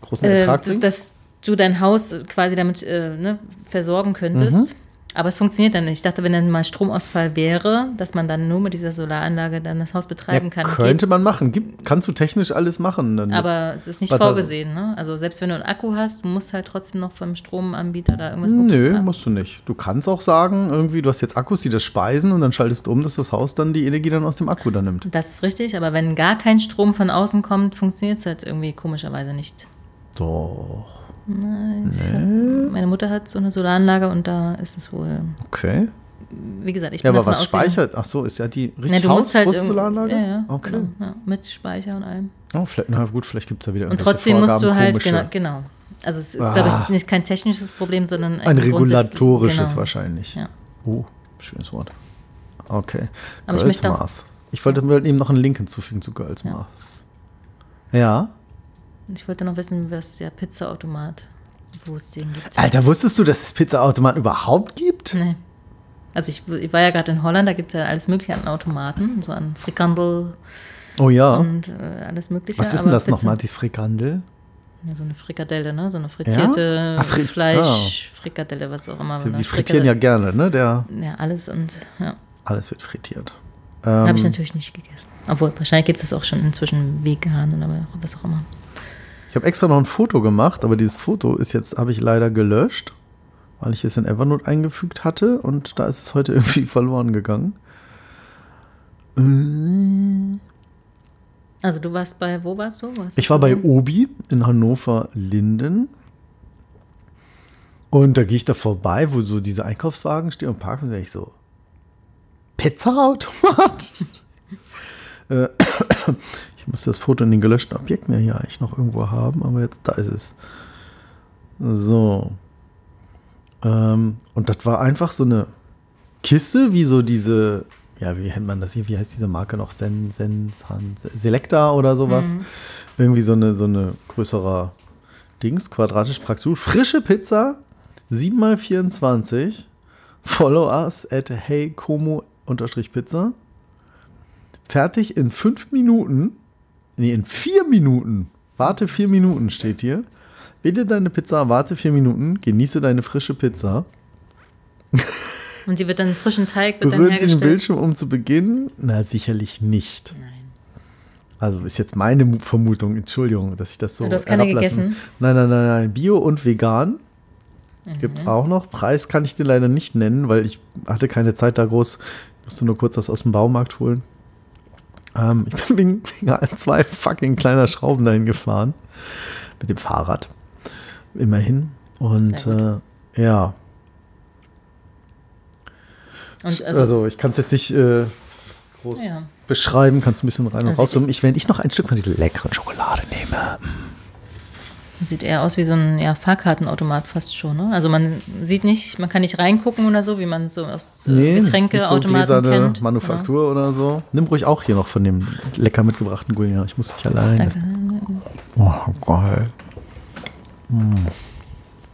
großen Äh, Ertrag bringen? dass du dein Haus quasi damit äh, ne, versorgen könntest. Mhm. Aber es funktioniert dann nicht. Ich dachte, wenn dann mal Stromausfall wäre, dass man dann nur mit dieser Solaranlage dann das Haus betreiben ja, kann. könnte man machen. Gibt, kannst du technisch alles machen. Dann Aber es ist nicht Batterie- vorgesehen. Ne? Also selbst wenn du einen Akku hast, du musst halt trotzdem noch vom Stromanbieter da irgendwas Nö, haben. musst du nicht. Du kannst auch sagen, irgendwie, du hast jetzt Akkus, die das speisen und dann schaltest du um, dass das Haus dann die Energie dann aus dem Akku dann nimmt. Das ist richtig, aber wenn gar kein Strom von außen kommt, funktioniert es halt irgendwie komischerweise nicht. Doch. Nein, hab, meine Mutter hat so eine Solaranlage und da ist es wohl, Okay. wie gesagt, ich Ja, bin aber davon was ausgegangen- speichert? Ach so, ist ja die richtig du Haus, musst halt Solaranlage? Ja, ja, Okay. genau, ja, mit Speicher und allem. Oh, vielleicht, na gut, vielleicht gibt es da wieder Und trotzdem musst du Vorgaben, halt, komische. genau, genau. Also es ist, Ah. glaube ich, nicht kein technisches Problem, sondern Ein grundsätzlich- regulatorisches genau. wahrscheinlich. Ja. Oh, schönes Wort. Okay. Aber ich möchte Math. Ich wollte mir eben noch einen Link hinzufügen zu Girls Ja. Math. Ja. Und ich wollte noch wissen, was der Pizzaautomat, wo es den gibt. Alter, wusstest du, dass es Pizzaautomaten überhaupt gibt? Nee. Also ich, ich war ja gerade in Holland, da gibt es ja alles mögliche an Automaten, so an Frikandel Oh ja. und äh, alles mögliche. Was ist denn das nochmal, dieses Frikandel? Ja, so eine Frikadelle, ne? So eine frittierte Ah, Fri- Fleisch, Frikadelle, was auch immer. Die ne? frittieren ja gerne, ne? Der, Ja, alles und ja. alles wird frittiert. Habe ich Ähm, natürlich nicht gegessen. Obwohl, wahrscheinlich gibt es das auch schon inzwischen vegan oder was auch immer. Ich habe extra noch ein Foto gemacht, aber dieses Foto ist jetzt, habe ich leider gelöscht, weil ich es in Evernote eingefügt hatte und da ist es heute irgendwie verloren gegangen. Äh, Also du warst bei, wo warst du? Du Ich war bei? Obi in Hannover-Linden. Und da gehe ich da vorbei, wo so diese Einkaufswagen stehen und parken und sage ich so, Pizza-Automat? Muss das Foto in den gelöschten Objekten ja hier eigentlich noch irgendwo haben, aber jetzt, da ist es. So. Ähm, und das war einfach so eine Kiste, wie so diese, ja, wie nennt man das hier? Wie heißt diese Marke noch? Sen, Sen, San, Selecta oder sowas. Irgendwie so eine, so eine größerer Dings, quadratisch praktisch. Frische Pizza, 7x24. Follow us at heykomo-pizza. Fertig in fünf Minuten. Nee, in vier Minuten. Warte vier Minuten steht hier. Wähle deine Pizza, warte vier Minuten, genieße deine frische Pizza. Und die wird dann frischen Teig wird dann Berühren Sie den hergestellt. Bildschirm, um zu beginnen? Na, sicherlich nicht. Nein. Also ist jetzt meine Mu- Vermutung, Entschuldigung, dass ich das so Du hast keine gegessen? Nein, nein, nein, nein. Bio und vegan gibt es Mhm. auch noch. Preis kann ich dir leider nicht nennen, weil ich hatte keine Zeit da groß. Ich musste nur kurz das aus dem Baumarkt holen. Ähm, ich bin wegen, wegen zwei fucking kleiner Schrauben dahin gefahren. Mit dem Fahrrad. Immerhin. Und äh, ja, Und also, also, ich kann es jetzt nicht äh, groß Ja. beschreiben, kannst ein bisschen rein und Also raus. Ich, wenn ich noch ein Stück von dieser leckeren Schokolade nehme. Sieht eher aus wie so ein ja, Fahrkartenautomat fast schon. Ne? Also man sieht nicht, man kann nicht reingucken oder so, wie man so aus äh, so Getränkeautomaten gläserne kennt. Genau. Manufaktur oder so. Nimm ruhig auch hier noch von dem lecker mitgebrachten Gullian. Ich muss nicht allein. Ja. Danke. oh, geil.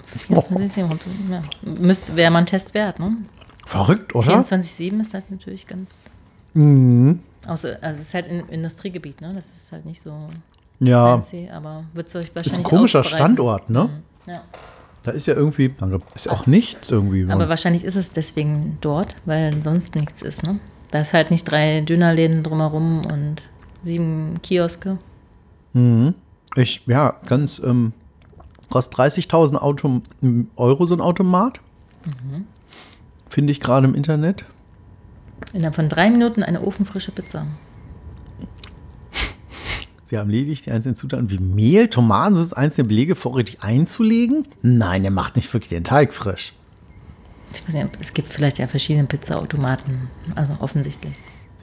24, 7, ja. Müsste, wäre mal ein Test wert, ne? Verrückt, oder? 24-7 ist halt natürlich ganz. Mhm. Außer, also es ist halt ein Industriegebiet, ne? Das ist halt nicht so Ja, fancy, aber wird es euch wahrscheinlich. ist ein komischer. Standort, ne? Ja. Da ist ja irgendwie, danke, ist ja auch nichts irgendwie. Aber wahrscheinlich ist es deswegen dort, weil sonst nichts ist, ne? Da ist halt nicht drei Dönerläden drumherum und sieben Kioske. Mhm. Ich, ja, ganz, ähm, kostet 30.000 Auto, Euro so ein Automat. Mhm. Finde ich gerade im Internet. Innerhalb von drei Minuten eine ofenfrische Pizza. Sie haben lediglich die einzelnen Zutaten wie Mehl, Tomaten, das einzelne Belege vorrätig einzulegen. Nein, er macht nicht wirklich den Teig frisch. Ich weiß nicht, es gibt vielleicht ja verschiedene Pizzaautomaten. Also offensichtlich.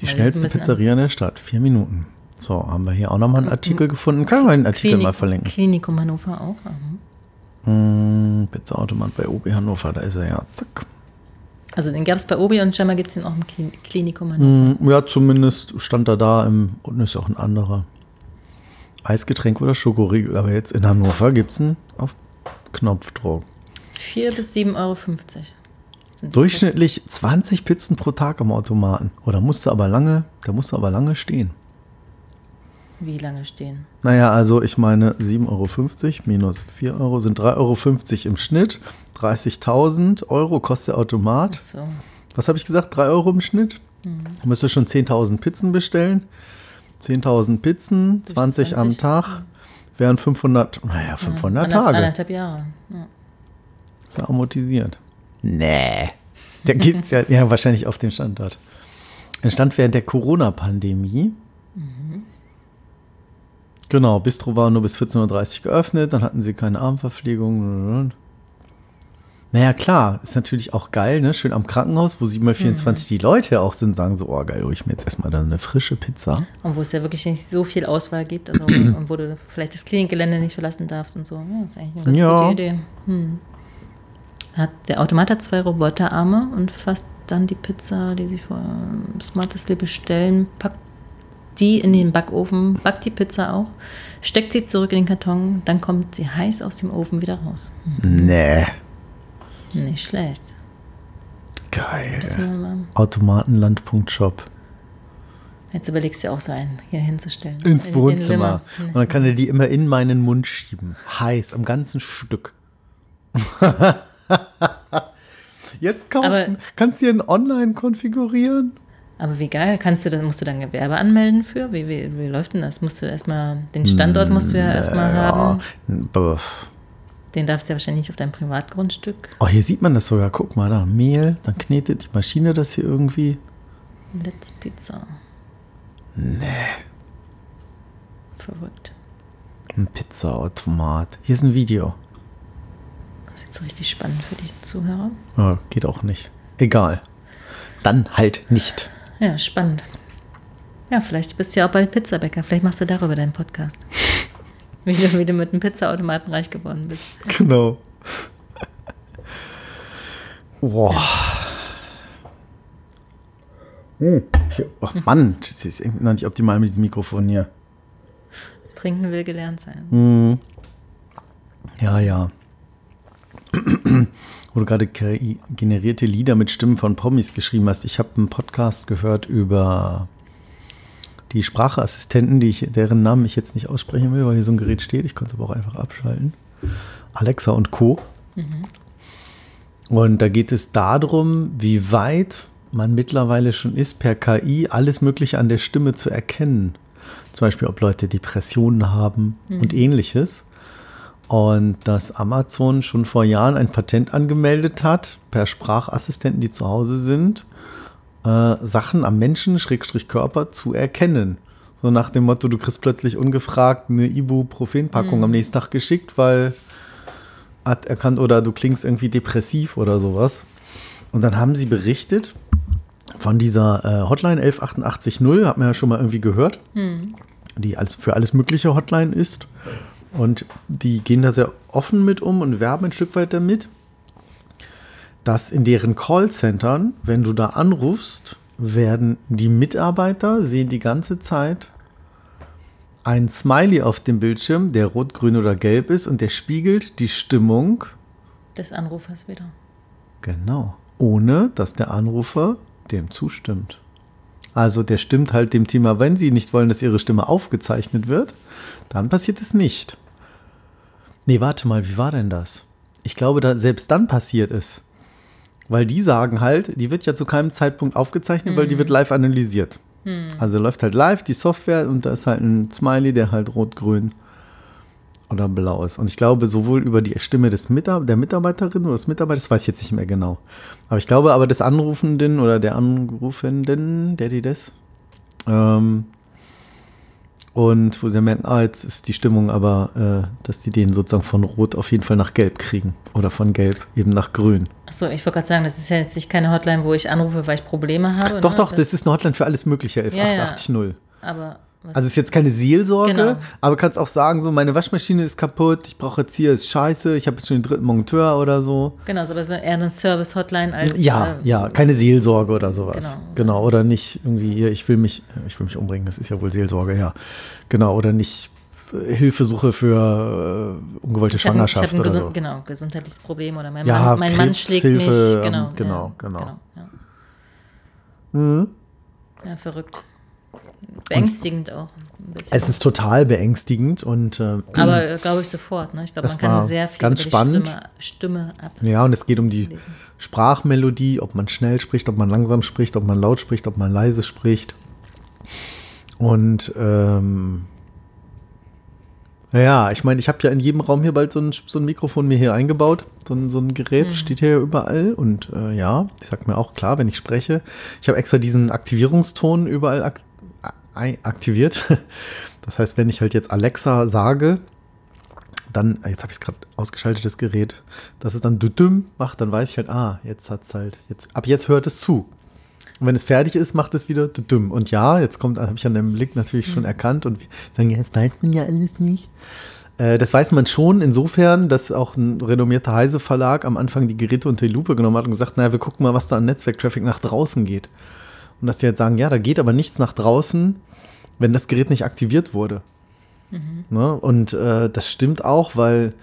Die Weil schnellste Pizzeria in der Stadt. Vier Minuten. So, haben wir hier auch nochmal einen Artikel gefunden. Kann man den Artikel Klinik, mal verlinken. Klinikum Hannover auch. Mhm. Hm, Pizzaautomat bei OB Hannover, da ist er ja. Zack. Also den gab es bei Obi und scheinbar gibt es den auch im Klin- Klinikum Hannover. Hm, ja, zumindest stand er da im, und ist auch ein anderer. Eisgetränk oder Schokoriegel. Aber jetzt in Hannover gibt es einen auf Knopfdruck. 4 bis 7,50 Euro. Durchschnittlich 20 Pizzen pro Tag am Automaten. Oder musste aber lange, da musste aber lange stehen. Wie lange stehen? Naja, also ich meine 7,50 Euro minus 4 Euro sind 3,50 Euro im Schnitt. 30.000 Euro kostet der Automat. So. Was habe ich gesagt? 3 Euro im Schnitt? Mhm. Du müsst schon 10.000 Pizzen bestellen. 10.000 Pizzen, Durch 20 am 20, Tag, wären 500, naja, 500 Anderth- Tage. Anderthalb Jahre. Ja. Ist ja amortisiert. Nee. Der gibt es ja, ja wahrscheinlich auf dem Standort. Entstand während der Corona-Pandemie. Genau, Bistro war nur bis 14.30 Uhr geöffnet, dann hatten sie keine Abendverpflegung. Naja, klar, ist natürlich auch geil, ne? Schön am Krankenhaus, wo 7x24 die Leute auch sind, sagen so, oh geil, hol ich mir jetzt erstmal dann eine frische Pizza. Und wo es ja wirklich nicht so viel Auswahl gibt, also und wo du vielleicht das Klinikgelände nicht verlassen darfst und so. Ja, ist eigentlich eine ganz Ja. gute Idee. Hm. Hat, der Automat hat zwei Roboterarme und fasst dann die Pizza, die sie vor Smartestly bestellen, packt die in den Backofen, backt die Pizza auch, steckt sie zurück in den Karton, dann kommt sie heiß aus dem Ofen wieder raus. Nee, Hm, Nicht schlecht. geil. Automatenland.shop. Jetzt überlegst du dir auch so einen hier hinzustellen. Ins In- in Wohnzimmer. Limmer. Und dann kann er die immer in meinen Mund schieben. Heiß, am ganzen Stück. Jetzt kaufen. Aber- Kannst du ihn online konfigurieren? Aber wie geil, kannst du das, musst du dann Gewerbe anmelden für? Wie, wie, wie läuft denn das? Musst du erstmal, den Standort musst du ja erstmal haben. Ja. Den darfst du ja wahrscheinlich nicht auf deinem Privatgrundstück. Oh, hier sieht man das sogar. Guck mal da. Mehl, dann knetet die Maschine das hier irgendwie. Let's Pizza. Nee, Verrückt. ein Pizzaautomat. Hier ist ein Video. Das ist jetzt richtig spannend für die Zuhörer. Oh, geht auch nicht. Egal. Dann halt nicht. Ja, spannend. Ja, vielleicht bist du ja auch bald Pizzabäcker. Vielleicht machst du darüber deinen Podcast. Wie du, wie du mit einem Pizzaautomaten reich geworden bist. Genau. Boah. Hm. Oh Mann, das ist irgendwie noch nicht optimal mit diesem Mikrofon hier. Trinken will gelernt sein. Hm. Ja, ja. Wo du gerade generierte Lieder mit Stimmen von Promis geschrieben hast. Ich habe einen Podcast gehört über die Sprachassistenten, die ich, deren Namen ich jetzt nicht aussprechen will, weil hier so ein Gerät steht. Ich konnte es aber auch einfach abschalten. Alexa und Co. Und da geht es darum, wie weit man mittlerweile schon ist, per KI alles Mögliche an der Stimme zu erkennen. Zum Beispiel, ob Leute Depressionen haben und ähnliches. Und dass Amazon schon vor Jahren ein Patent angemeldet hat, per Sprachassistenten, die zu Hause sind, äh, Sachen am Menschen, Schrägstrich Körper, zu erkennen. So nach dem Motto, du kriegst plötzlich ungefragt eine Ibuprofen-Packung am nächsten Tag geschickt, weil hat erkannt oder du klingst irgendwie depressiv oder sowas. Und dann haben sie berichtet von dieser äh, Hotline 11880, hat man ja schon mal irgendwie gehört, die als, für alles mögliche Hotline ist. Und die gehen da sehr offen mit um und werben ein Stück weit damit, dass in deren Callcentern, wenn du da anrufst, werden die Mitarbeiter sehen die ganze Zeit ein Smiley auf dem Bildschirm, der rot, grün oder gelb ist und der spiegelt die Stimmung, Des Anrufers wieder. genau, ohne dass der Anrufer dem zustimmt. Also der stimmt halt dem Thema, wenn Sie nicht wollen, dass Ihre Stimme aufgezeichnet wird, dann passiert es nicht. Nee, warte mal, wie war denn das? Ich glaube, da, selbst dann passiert es. Weil die sagen halt, die wird ja zu keinem Zeitpunkt aufgezeichnet, weil die wird live analysiert. Also läuft halt live die Software und da ist halt ein Smiley, der halt rot, grün oder blau ist. Und ich glaube, sowohl über die Stimme des Mitar der Mitarbeiterin oder des Mitarbeiters, das weiß ich jetzt nicht mehr genau. Aber ich glaube aber des Anrufenden oder der Anrufenden, der die das. Ähm, und wo sie merken, ah, jetzt ist die Stimmung aber, äh, dass die den sozusagen von Rot auf jeden Fall nach Gelb kriegen. Oder von Gelb eben nach Grün. Achso, ich wollte gerade sagen, das ist ja jetzt nicht keine Hotline, wo ich anrufe, weil ich Probleme habe. Doch, ne? doch, das ist eine Hotline für alles Mögliche, Ja, ja. 11880. Aber was Also ist jetzt keine Seelsorge, Genau. aber kannst auch sagen, so meine Waschmaschine ist kaputt, ich brauche jetzt hier, ist scheiße, ich habe jetzt schon den dritten Monteur oder so. genau, so, aber so eher eine Service-Hotline als. Ja, äh, ja, keine Seelsorge oder sowas. Genau. Genau. oder nicht irgendwie, hier, ich will mich, ich will mich umbringen, das ist ja wohl Seelsorge, ja. Genau, oder nicht äh, Hilfesuche für äh, ungewollte Ich Schwangerschaft hab oder gesund, so. genau, gesundheitliches Problem oder mein, Ja, Mann, mein Mann schlägt mich. Krebshilfe, Genau, ähm, genau, ja, genau. ja. Mhm. ja, verrückt. Beängstigend auch. Ein bisschen. Es ist total beängstigend und äh, aber äh, glaube ich sofort. Ne? Ich glaube, man kann sehr viel ganz spannend. Stimme, Stimme ab. Ja, und es geht um die Sprachmelodie, ob man schnell spricht, ob man langsam spricht, ob man laut spricht, ob man leise spricht. Und ähm, ja, ich meine, ich habe ja in jedem Raum hier bald so ein, so ein Mikrofon mir hier eingebaut. So ein, so ein Gerät steht hier überall. Und äh, ja, ich sag mir auch klar, wenn ich spreche. Ich habe extra diesen Aktivierungston überall ak ei- aktiviert. Das heißt, wenn ich halt jetzt Alexa sage, dann, jetzt habe ich es gerade ausgeschaltet, das Gerät, dass es dann düdüm macht, dann weiß ich halt, ah, jetzt hat es halt, jetzt, ab jetzt hört es zu. Und wenn es fertig ist, macht es wieder düdüm. Und ja, jetzt kommt, habe ich an dem Blick natürlich schon erkannt und sagen, ja, jetzt weiß man ja alles nicht. Äh, das weiß man schon insofern, dass auch ein renommierter Heise Verlag am Anfang die Geräte unter die Lupe genommen hat und gesagt, naja, wir gucken mal, was da an Netzwerktraffic nach draußen geht. Und dass die jetzt sagen, ja, da geht aber nichts nach draußen, wenn das Gerät nicht aktiviert wurde. Ne? Und äh, das stimmt auch, weil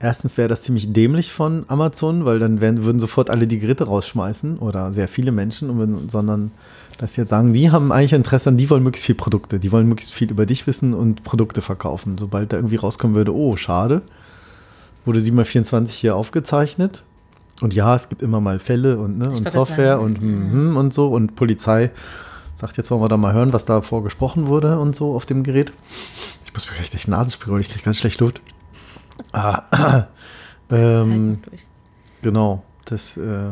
erstens wäre das ziemlich dämlich von Amazon, weil dann werden, würden sofort alle die Geräte rausschmeißen oder sehr viele Menschen, und sondern dass sie jetzt sagen, die haben eigentlich Interesse an, die wollen möglichst viel Produkte, die wollen möglichst viel über dich wissen und Produkte verkaufen. Sobald da irgendwie rauskommen würde, oh, schade, wurde 7x24 hier aufgezeichnet. Und ja, es gibt immer mal Fälle und, ne, und Software und, mhm, und so und Polizei sagt, jetzt wollen wir da mal hören, was da vorgesprochen wurde und so auf dem Gerät. Ich muss mir gleich die Nase spüren, weil ich kriege ganz schlecht Luft. Ah, ähm, Durch. genau, das, äh,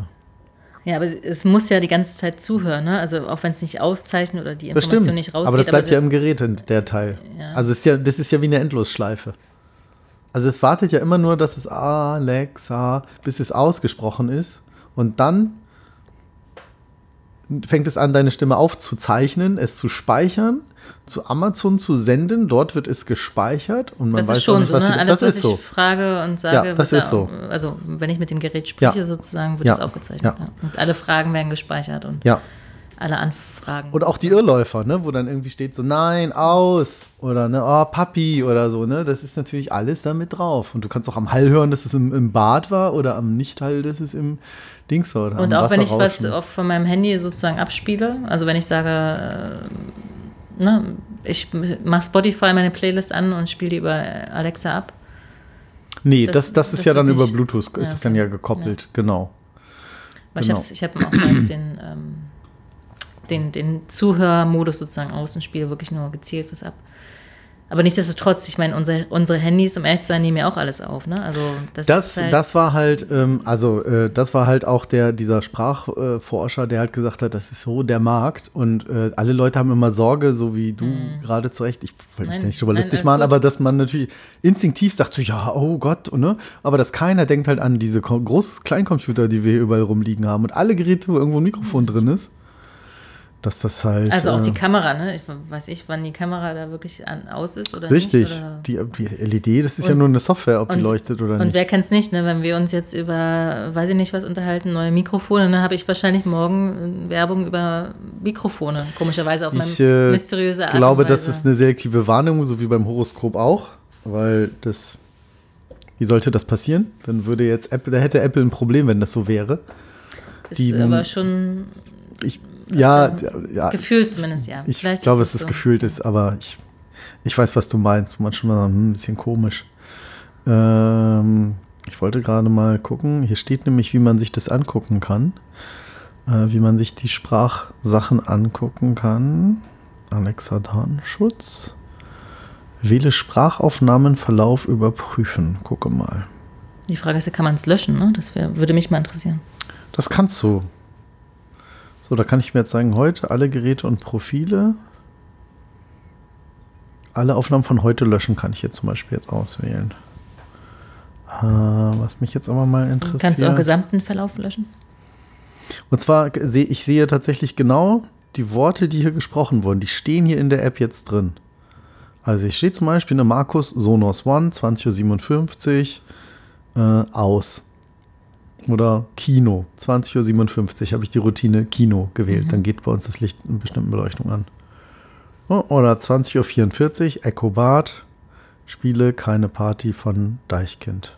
Ja, aber es- muss ja die ganze Zeit zuhören, ne? Also auch wenn es nicht aufzeichnet oder die Information stimmt. nicht rausgeht. aber das bleibt ja im Gerät, der Teil. Ja. Also es ist ja, das ist ja wie eine Endlosschleife. Also es wartet ja immer nur, dass es Alexa, bis es ausgesprochen ist. Und dann fängt es an, deine Stimme aufzuzeichnen, es zu speichern, zu Amazon zu senden. Dort wird es gespeichert und man das weiß ist schon nicht, so, ne? Alles, das was ist ich so. frage und sage, Ja, das ist da- so. Also wenn ich mit dem Gerät spreche, Ja. sozusagen, wird es aufgezeichnet. Ja. Ja. Und alle Fragen werden gespeichert und Ja. Alle Anfragen. Und auch die Irrläufer, ne, wo dann irgendwie steht so, nein, aus oder ne, oh, Papi oder so, ne, das ist natürlich alles da mit drauf. Und du kannst auch am Hall hören, dass es im, im Bad war oder am Nicht-Hall, dass es im Dings war. Und auch wenn ich was Wasserrauschen. auf, von meinem Handy sozusagen abspiele, also wenn ich sage, äh, ne, ich mache Spotify meine Playlist an und spiele die über Alexa ab. Nee, das- das, das ist das ja dann über Bluetooth, ist Ja, das dann okay. ja gekoppelt, genau. Weil Genau. ich habe ich hab auch meist den, ähm, den, den Zuhörmodus sozusagen aus und spiele wirklich nur gezielt was ab. Aber nichtsdestotrotz, ich meine, unsere, unsere Handys, um ehrlich zu sein, nehmen ja auch alles auf, ne? Also das, Das, halt, das war halt, ähm, also äh, das war halt auch der, dieser Sprachforscher, der halt gesagt hat, das ist so der Markt und äh, alle Leute haben immer Sorge, so wie du gerade zu Recht, ich will mich nicht alles machen, gut. aber dass man natürlich instinktiv sagt so, ja, oh Gott, und, ne? aber dass keiner denkt halt an diese Groß-Kleincomputer, die wir hier überall rumliegen haben und alle Geräte, wo irgendwo ein Mikrofon drin ist, dass das halt. Also auch die äh, Kamera, ne? Ich weiß ich, wann die Kamera da wirklich an, aus ist oder Richtig. nicht. Oder Die, die LED, das ist ja Und- nur eine Software, ob die und- leuchtet oder und nicht. wer kennt es nicht, ne? wenn wir uns jetzt über, weiß ich nicht, was unterhalten, neue Mikrofone, dann habe ich wahrscheinlich morgen äh, Werbung über Mikrofone, komischerweise auf Ich meinem äh, mysteriöse und glaube, das ist eine selektive Wahrnehmung, so wie beim Horoskop auch, weil das. Wie sollte das passieren? Dann würde jetzt Apple, da hätte Apple ein Problem, wenn das so wäre. ist die- aber schon Ich, ja, ja gefühlt zumindest, ja. ich Vielleicht glaube, ist dass es so. gefühlt ist, aber ich, ich weiß, was du meinst. Manchmal hm, ein bisschen komisch. Ähm, ich wollte gerade mal gucken. Hier steht nämlich, wie man sich das angucken kann. Äh, wie man sich die Sprachsachen angucken kann. Alexa Datenschutz. Wähle Sprachaufnahmenverlauf überprüfen. Gucke mal. Die Frage ist kann man es löschen? Ne? Das wär, würde mich mal interessieren. Das kannst du. So, da kann ich mir jetzt sagen, heute alle Geräte und Profile. Alle Aufnahmen von heute löschen kann ich jetzt zum Beispiel jetzt auswählen. Äh, was mich jetzt aber mal interessiert. Kannst du auch gesamten Verlauf löschen? Und zwar sehe ich sehe tatsächlich genau die Worte, die hier gesprochen wurden. Die stehen hier in der App jetzt drin. Also ich stehe zum Beispiel eine Markus Sonos One 20.57 Uhr äh, aus. Oder Kino 20.57 Uhr habe ich die Routine Kino gewählt. Dann geht bei uns das Licht in bestimmten Beleuchtung an. Oh, Oder 20.44 Uhr Echo Bad. Spiele keine Party von Deichkind.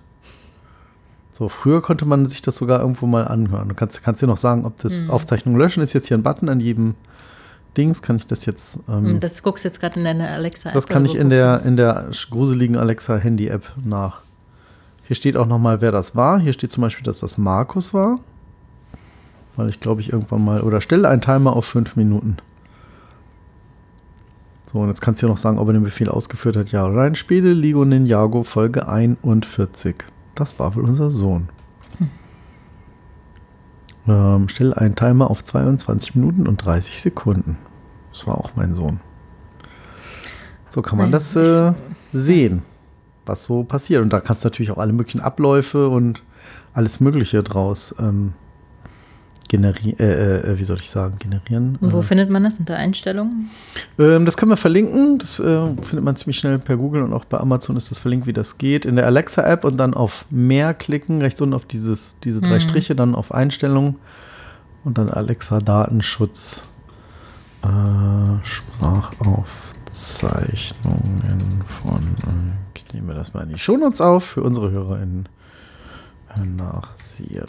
So, früher konnte man sich das sogar irgendwo mal anhören. Du kannst, kannst dir noch sagen, ob das Mhm. Aufzeichnung löschen ist. Jetzt hier ein Button an jedem Dings. Kann ich das jetzt. Ähm, das guckst du jetzt gerade in deiner Alexa. das kann ich in der, in der gruseligen Alexa Handy-App nach. Hier steht auch nochmal, wer das war. Hier steht zum Beispiel, dass das Markus war. Weil ich glaube ich irgendwann mal. Oder stelle einen Timer auf fünf Minuten. So, und jetzt kannst du hier noch sagen, ob er den Befehl ausgeführt hat. Ja, rein spiele Ligo Ninjago Folge 41. Das war wohl unser Sohn. Ähm, stelle einen Timer auf 22 Minuten und 30 Sekunden. Das war auch mein Sohn. So kann man Nein, das äh, sehen, was so passiert. Und da kannst du natürlich auch alle möglichen Abläufe und alles Mögliche draus ähm, generieren, äh, äh, wie soll ich sagen, generieren. Und wo Äh, findet man das? Unter Einstellungen? ähm, das können wir verlinken. Das äh, findet man ziemlich schnell per Google und auch bei Amazon ist das verlinkt, wie das geht. In der Alexa-App und dann auf Mehr klicken, rechts unten auf dieses, diese drei Mhm. Striche, dann auf Einstellungen und dann Alexa Datenschutz. Äh, Sprachaufzeichnungen von. Äh, ich nehme das mal in die Shownotes auf für unsere HörerInnen. Nachsehen.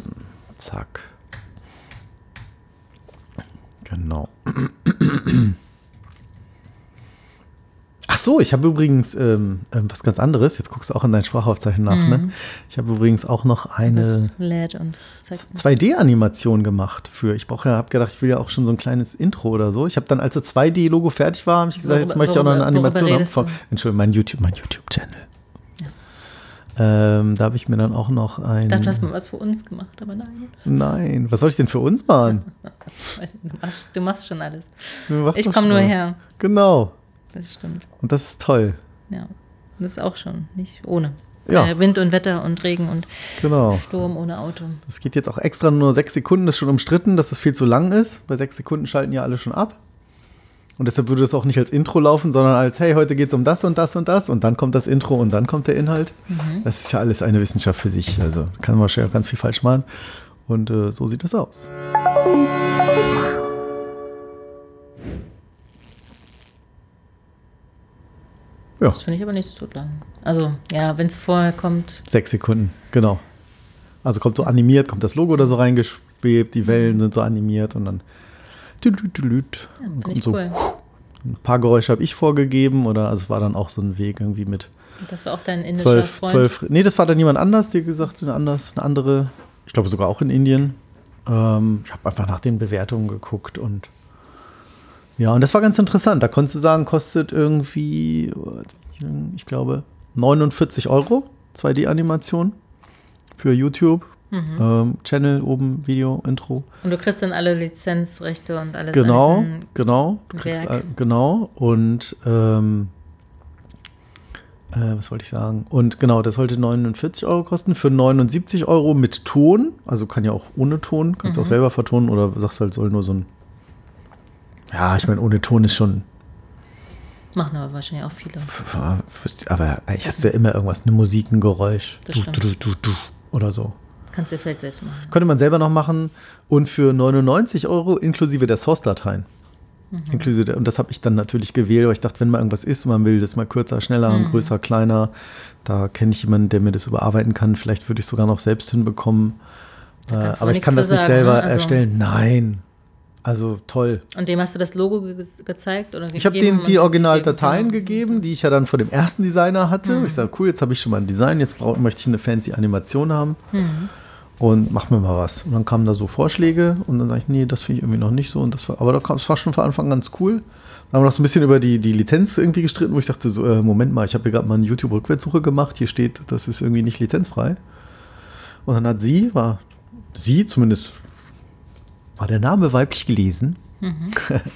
Zack. Genau. Ach so, ich habe übrigens ähm, ähm, was ganz anderes. Jetzt guckst du auch in dein Sprachaufzeichen nach, ne? Mhm. Ich habe übrigens auch noch eine Das lädt und zeigt. 2D-Animation gemacht für. Ich brauche ja, habe gedacht, ich will ja auch schon so ein kleines Intro oder so. Ich habe dann, als das 2D-Logo fertig war, habe ich gesagt, jetzt Worüber- möchte ich auch noch eine Animation haben. Von? Entschuldigung, mein YouTube, mein YouTube-Channel. Ähm, da habe ich mir dann auch noch ein. Ich dachte, du hast mal was für uns gemacht, aber nein. Nein, was soll ich denn für uns machen? Du machst, du machst schon alles. Ich komme nur her. Genau. Das stimmt. Und das ist toll. Ja. Das ist auch schon nicht ohne. Ja. Äh, Wind und Wetter und Regen und Genau. Sturm ohne Auto. Das geht jetzt auch extra nur sechs Sekunden, das ist schon umstritten, dass das viel zu lang ist. Bei sechs Sekunden schalten ja alle schon ab. Und deshalb würde das auch nicht als Intro laufen, sondern als, hey, heute geht es um das und das und das und dann kommt das Intro und dann kommt der Inhalt. Das ist ja alles eine Wissenschaft für sich. Also kann man wahrscheinlich auch ganz viel falsch machen. Und äh, so sieht das aus. Ja, Das finde ich aber nicht so lang. Also, ja, wenn es vorher kommt, sechs Sekunden, genau. Also kommt so animiert, kommt das Logo da so reingeschwebt, die Wellen sind so animiert und dann ja, finde kommt so cool. Ein paar Geräusche habe ich vorgegeben oder also es war dann auch so ein Weg irgendwie mit Das war auch dein indischer zwölf, Freund. zwölf. Nee, das war dann jemand anders, die gesagt, eine, anders, eine andere, ich glaube sogar auch in Indien. Ähm, ich habe einfach nach den Bewertungen geguckt und ja, und das war ganz interessant. Da konntest du sagen, kostet irgendwie, ich glaube, 49 Euro 2D-Animation für YouTube. Mhm. Ähm, Channel oben, Video, Intro. Und du kriegst dann alle Lizenzrechte und alles. Genau, diesen- genau. Du kriegst, Werk. äh, genau. Und ähm, äh, was wollte ich sagen? Und genau, das sollte 49 Euro kosten. Für 79 Euro mit Ton. Also kann ja auch ohne Ton. Kannst du auch Mhm. selber vertonen oder sagst halt, soll nur so ein Ja, ich meine, ohne Ton ist schon. Machen aber wahrscheinlich auch viele. Aber ich hast ja immer irgendwas, eine Musik, ein Geräusch. Das Du, du, du, du, oder so. Kannst du vielleicht selbst machen. Könnte man selber noch machen und für 99 Euro inklusive der Source-Dateien. Mhm. Inklusive und das habe ich dann natürlich gewählt, weil ich dachte, wenn mal irgendwas ist, man will das mal kürzer, schneller, Mhm. größer, kleiner, da kenne ich jemanden, der mir das überarbeiten kann. Vielleicht würde ich es sogar noch selbst hinbekommen. Äh, aber ich kann das nicht sagen, selber ne? Also- erstellen. Nein. Also toll. Und dem hast du das Logo ge gezeigt? Oder Ich habe denen die Originaldateien gegeben, die ich ja dann von dem ersten Designer hatte. Mhm. Ich sage, cool, jetzt habe ich schon mal ein Design, jetzt brauch, möchte ich eine fancy Animation haben. Mhm. Und mach mir mal was. Und dann kamen da so Vorschläge und dann sage ich, nee, das finde ich irgendwie noch nicht so. Und das war, aber das war schon von Anfang an ganz cool. Dann haben wir noch so ein bisschen über die, die Lizenz irgendwie gestritten, wo ich dachte, so, äh, Moment mal, ich habe hier gerade mal eine YouTube-Rückwärtssuche gemacht. Hier steht, das ist irgendwie nicht lizenzfrei. Und dann hat sie, war sie zumindest, war der Name weiblich gelesen.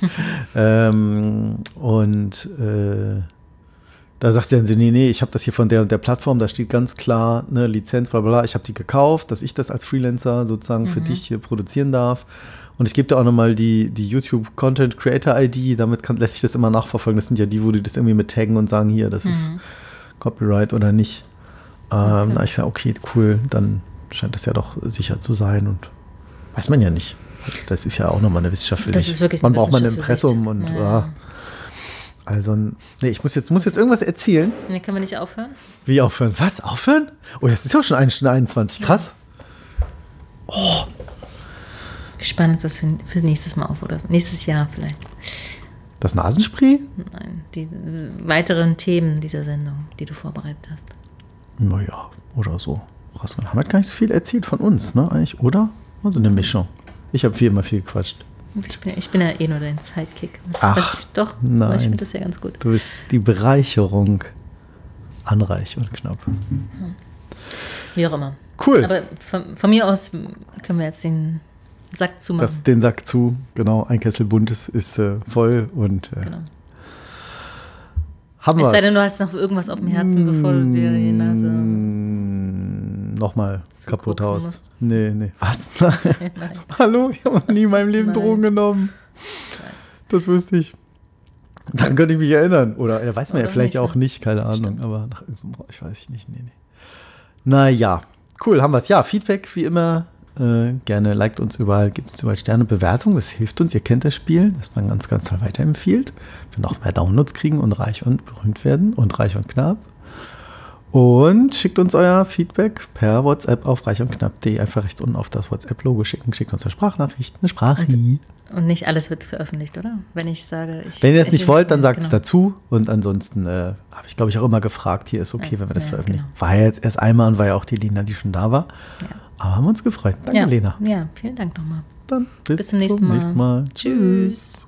ähm, und äh, da sagt sie dann so, nee, nee, ich habe das hier von der und der Plattform, da steht ganz klar, ne, Lizenz, bla bla, bla. ich habe die gekauft, dass ich das als Freelancer sozusagen für dich hier produzieren darf. Und ich gebe dir auch nochmal die, die YouTube Content Creator ID, damit kann, lässt sich das immer nachverfolgen. Das sind ja die, wo die das irgendwie mit taggen und sagen, hier, das ist Copyright oder nicht. Ähm, Da ich sage, okay, cool, dann scheint das ja doch sicher zu sein und weiß man ja nicht. Das ist ja auch nochmal eine Wissenschaft für Das sich. ist wirklich man braucht mal ein. Impressum und Ja, ja. Also, nee, ich muss jetzt, muss jetzt irgendwas erzählen. Nee, können wir nicht aufhören? Wie aufhören? Was? Aufhören? Oh, jetzt ist ja auch schon eine Stunde 21. Krass. Wir spannen uns das für, für nächstes Mal auf oder nächstes Jahr vielleicht. Das Nasenspray? Nein, die weiteren Themen dieser Sendung, die du vorbereitet hast. Naja, oder so. Wir haben halt gar nicht so viel erzählt von uns, ne? Eigentlich, oder? Also eine Mischung. Ich habe immer viel gequatscht. Ich bin, ich bin ja eh nur dein Sidekick. Das, Ach, ich, doch, aber ich nein. finde das ja ganz gut. Du bist die Bereicherung. Anreich und knapp. Wie auch immer. Cool. Aber von, von mir aus können wir jetzt den Sack zumachen. Das, den Sack zu, genau, ein Kessel Buntes ist äh, voll und äh, genau. haben Es sei denn, du hast noch irgendwas auf dem Herzen, bevor du dir die Nase. Nochmal kaputt haust. musst. Nee, nee. Was? Hallo, ich habe noch nie in meinem Leben Nein. Drogen genommen. Das wüsste ich. Daran könnte ich mich erinnern. Oder äh, weiß man ja Oder vielleicht nicht, auch ne? nicht, keine Ahnung. Aber nach irgendeinem, ich weiß nicht. Nee, nee. Naja, cool, haben wir es. Ja, Feedback wie immer. Äh, gerne liked uns überall, gebt uns überall Sterne, Bewertung. Das hilft uns. Ihr kennt das Spiel, dass man ganz, ganz toll weiterempfiehlt. Wir noch mehr Downloads kriegen und reich und berühmt werden und reich und knapp. Und schickt uns euer Feedback per WhatsApp auf reich und knapp.de. Einfach rechts unten auf das WhatsApp-Logo schicken. Schickt uns eine Sprachnachricht, eine Sprache. Und nicht alles wird veröffentlicht, oder? Wenn ich sage, ich. Wenn ihr es nicht ich- wollt, dann sagt es genau. dazu. Und ansonsten äh, habe ich, glaube ich, auch immer gefragt, hier ist okay, wenn wir das ja, veröffentlichen. genau. War ja jetzt erst einmal und war ja auch die Lena, die schon da war. Ja. Aber haben uns gefreut. Danke, ja. Lena. Ja, vielen Dank nochmal. Dann bis, Bis zum nächsten Mal. nächsten Mal. Tschüss.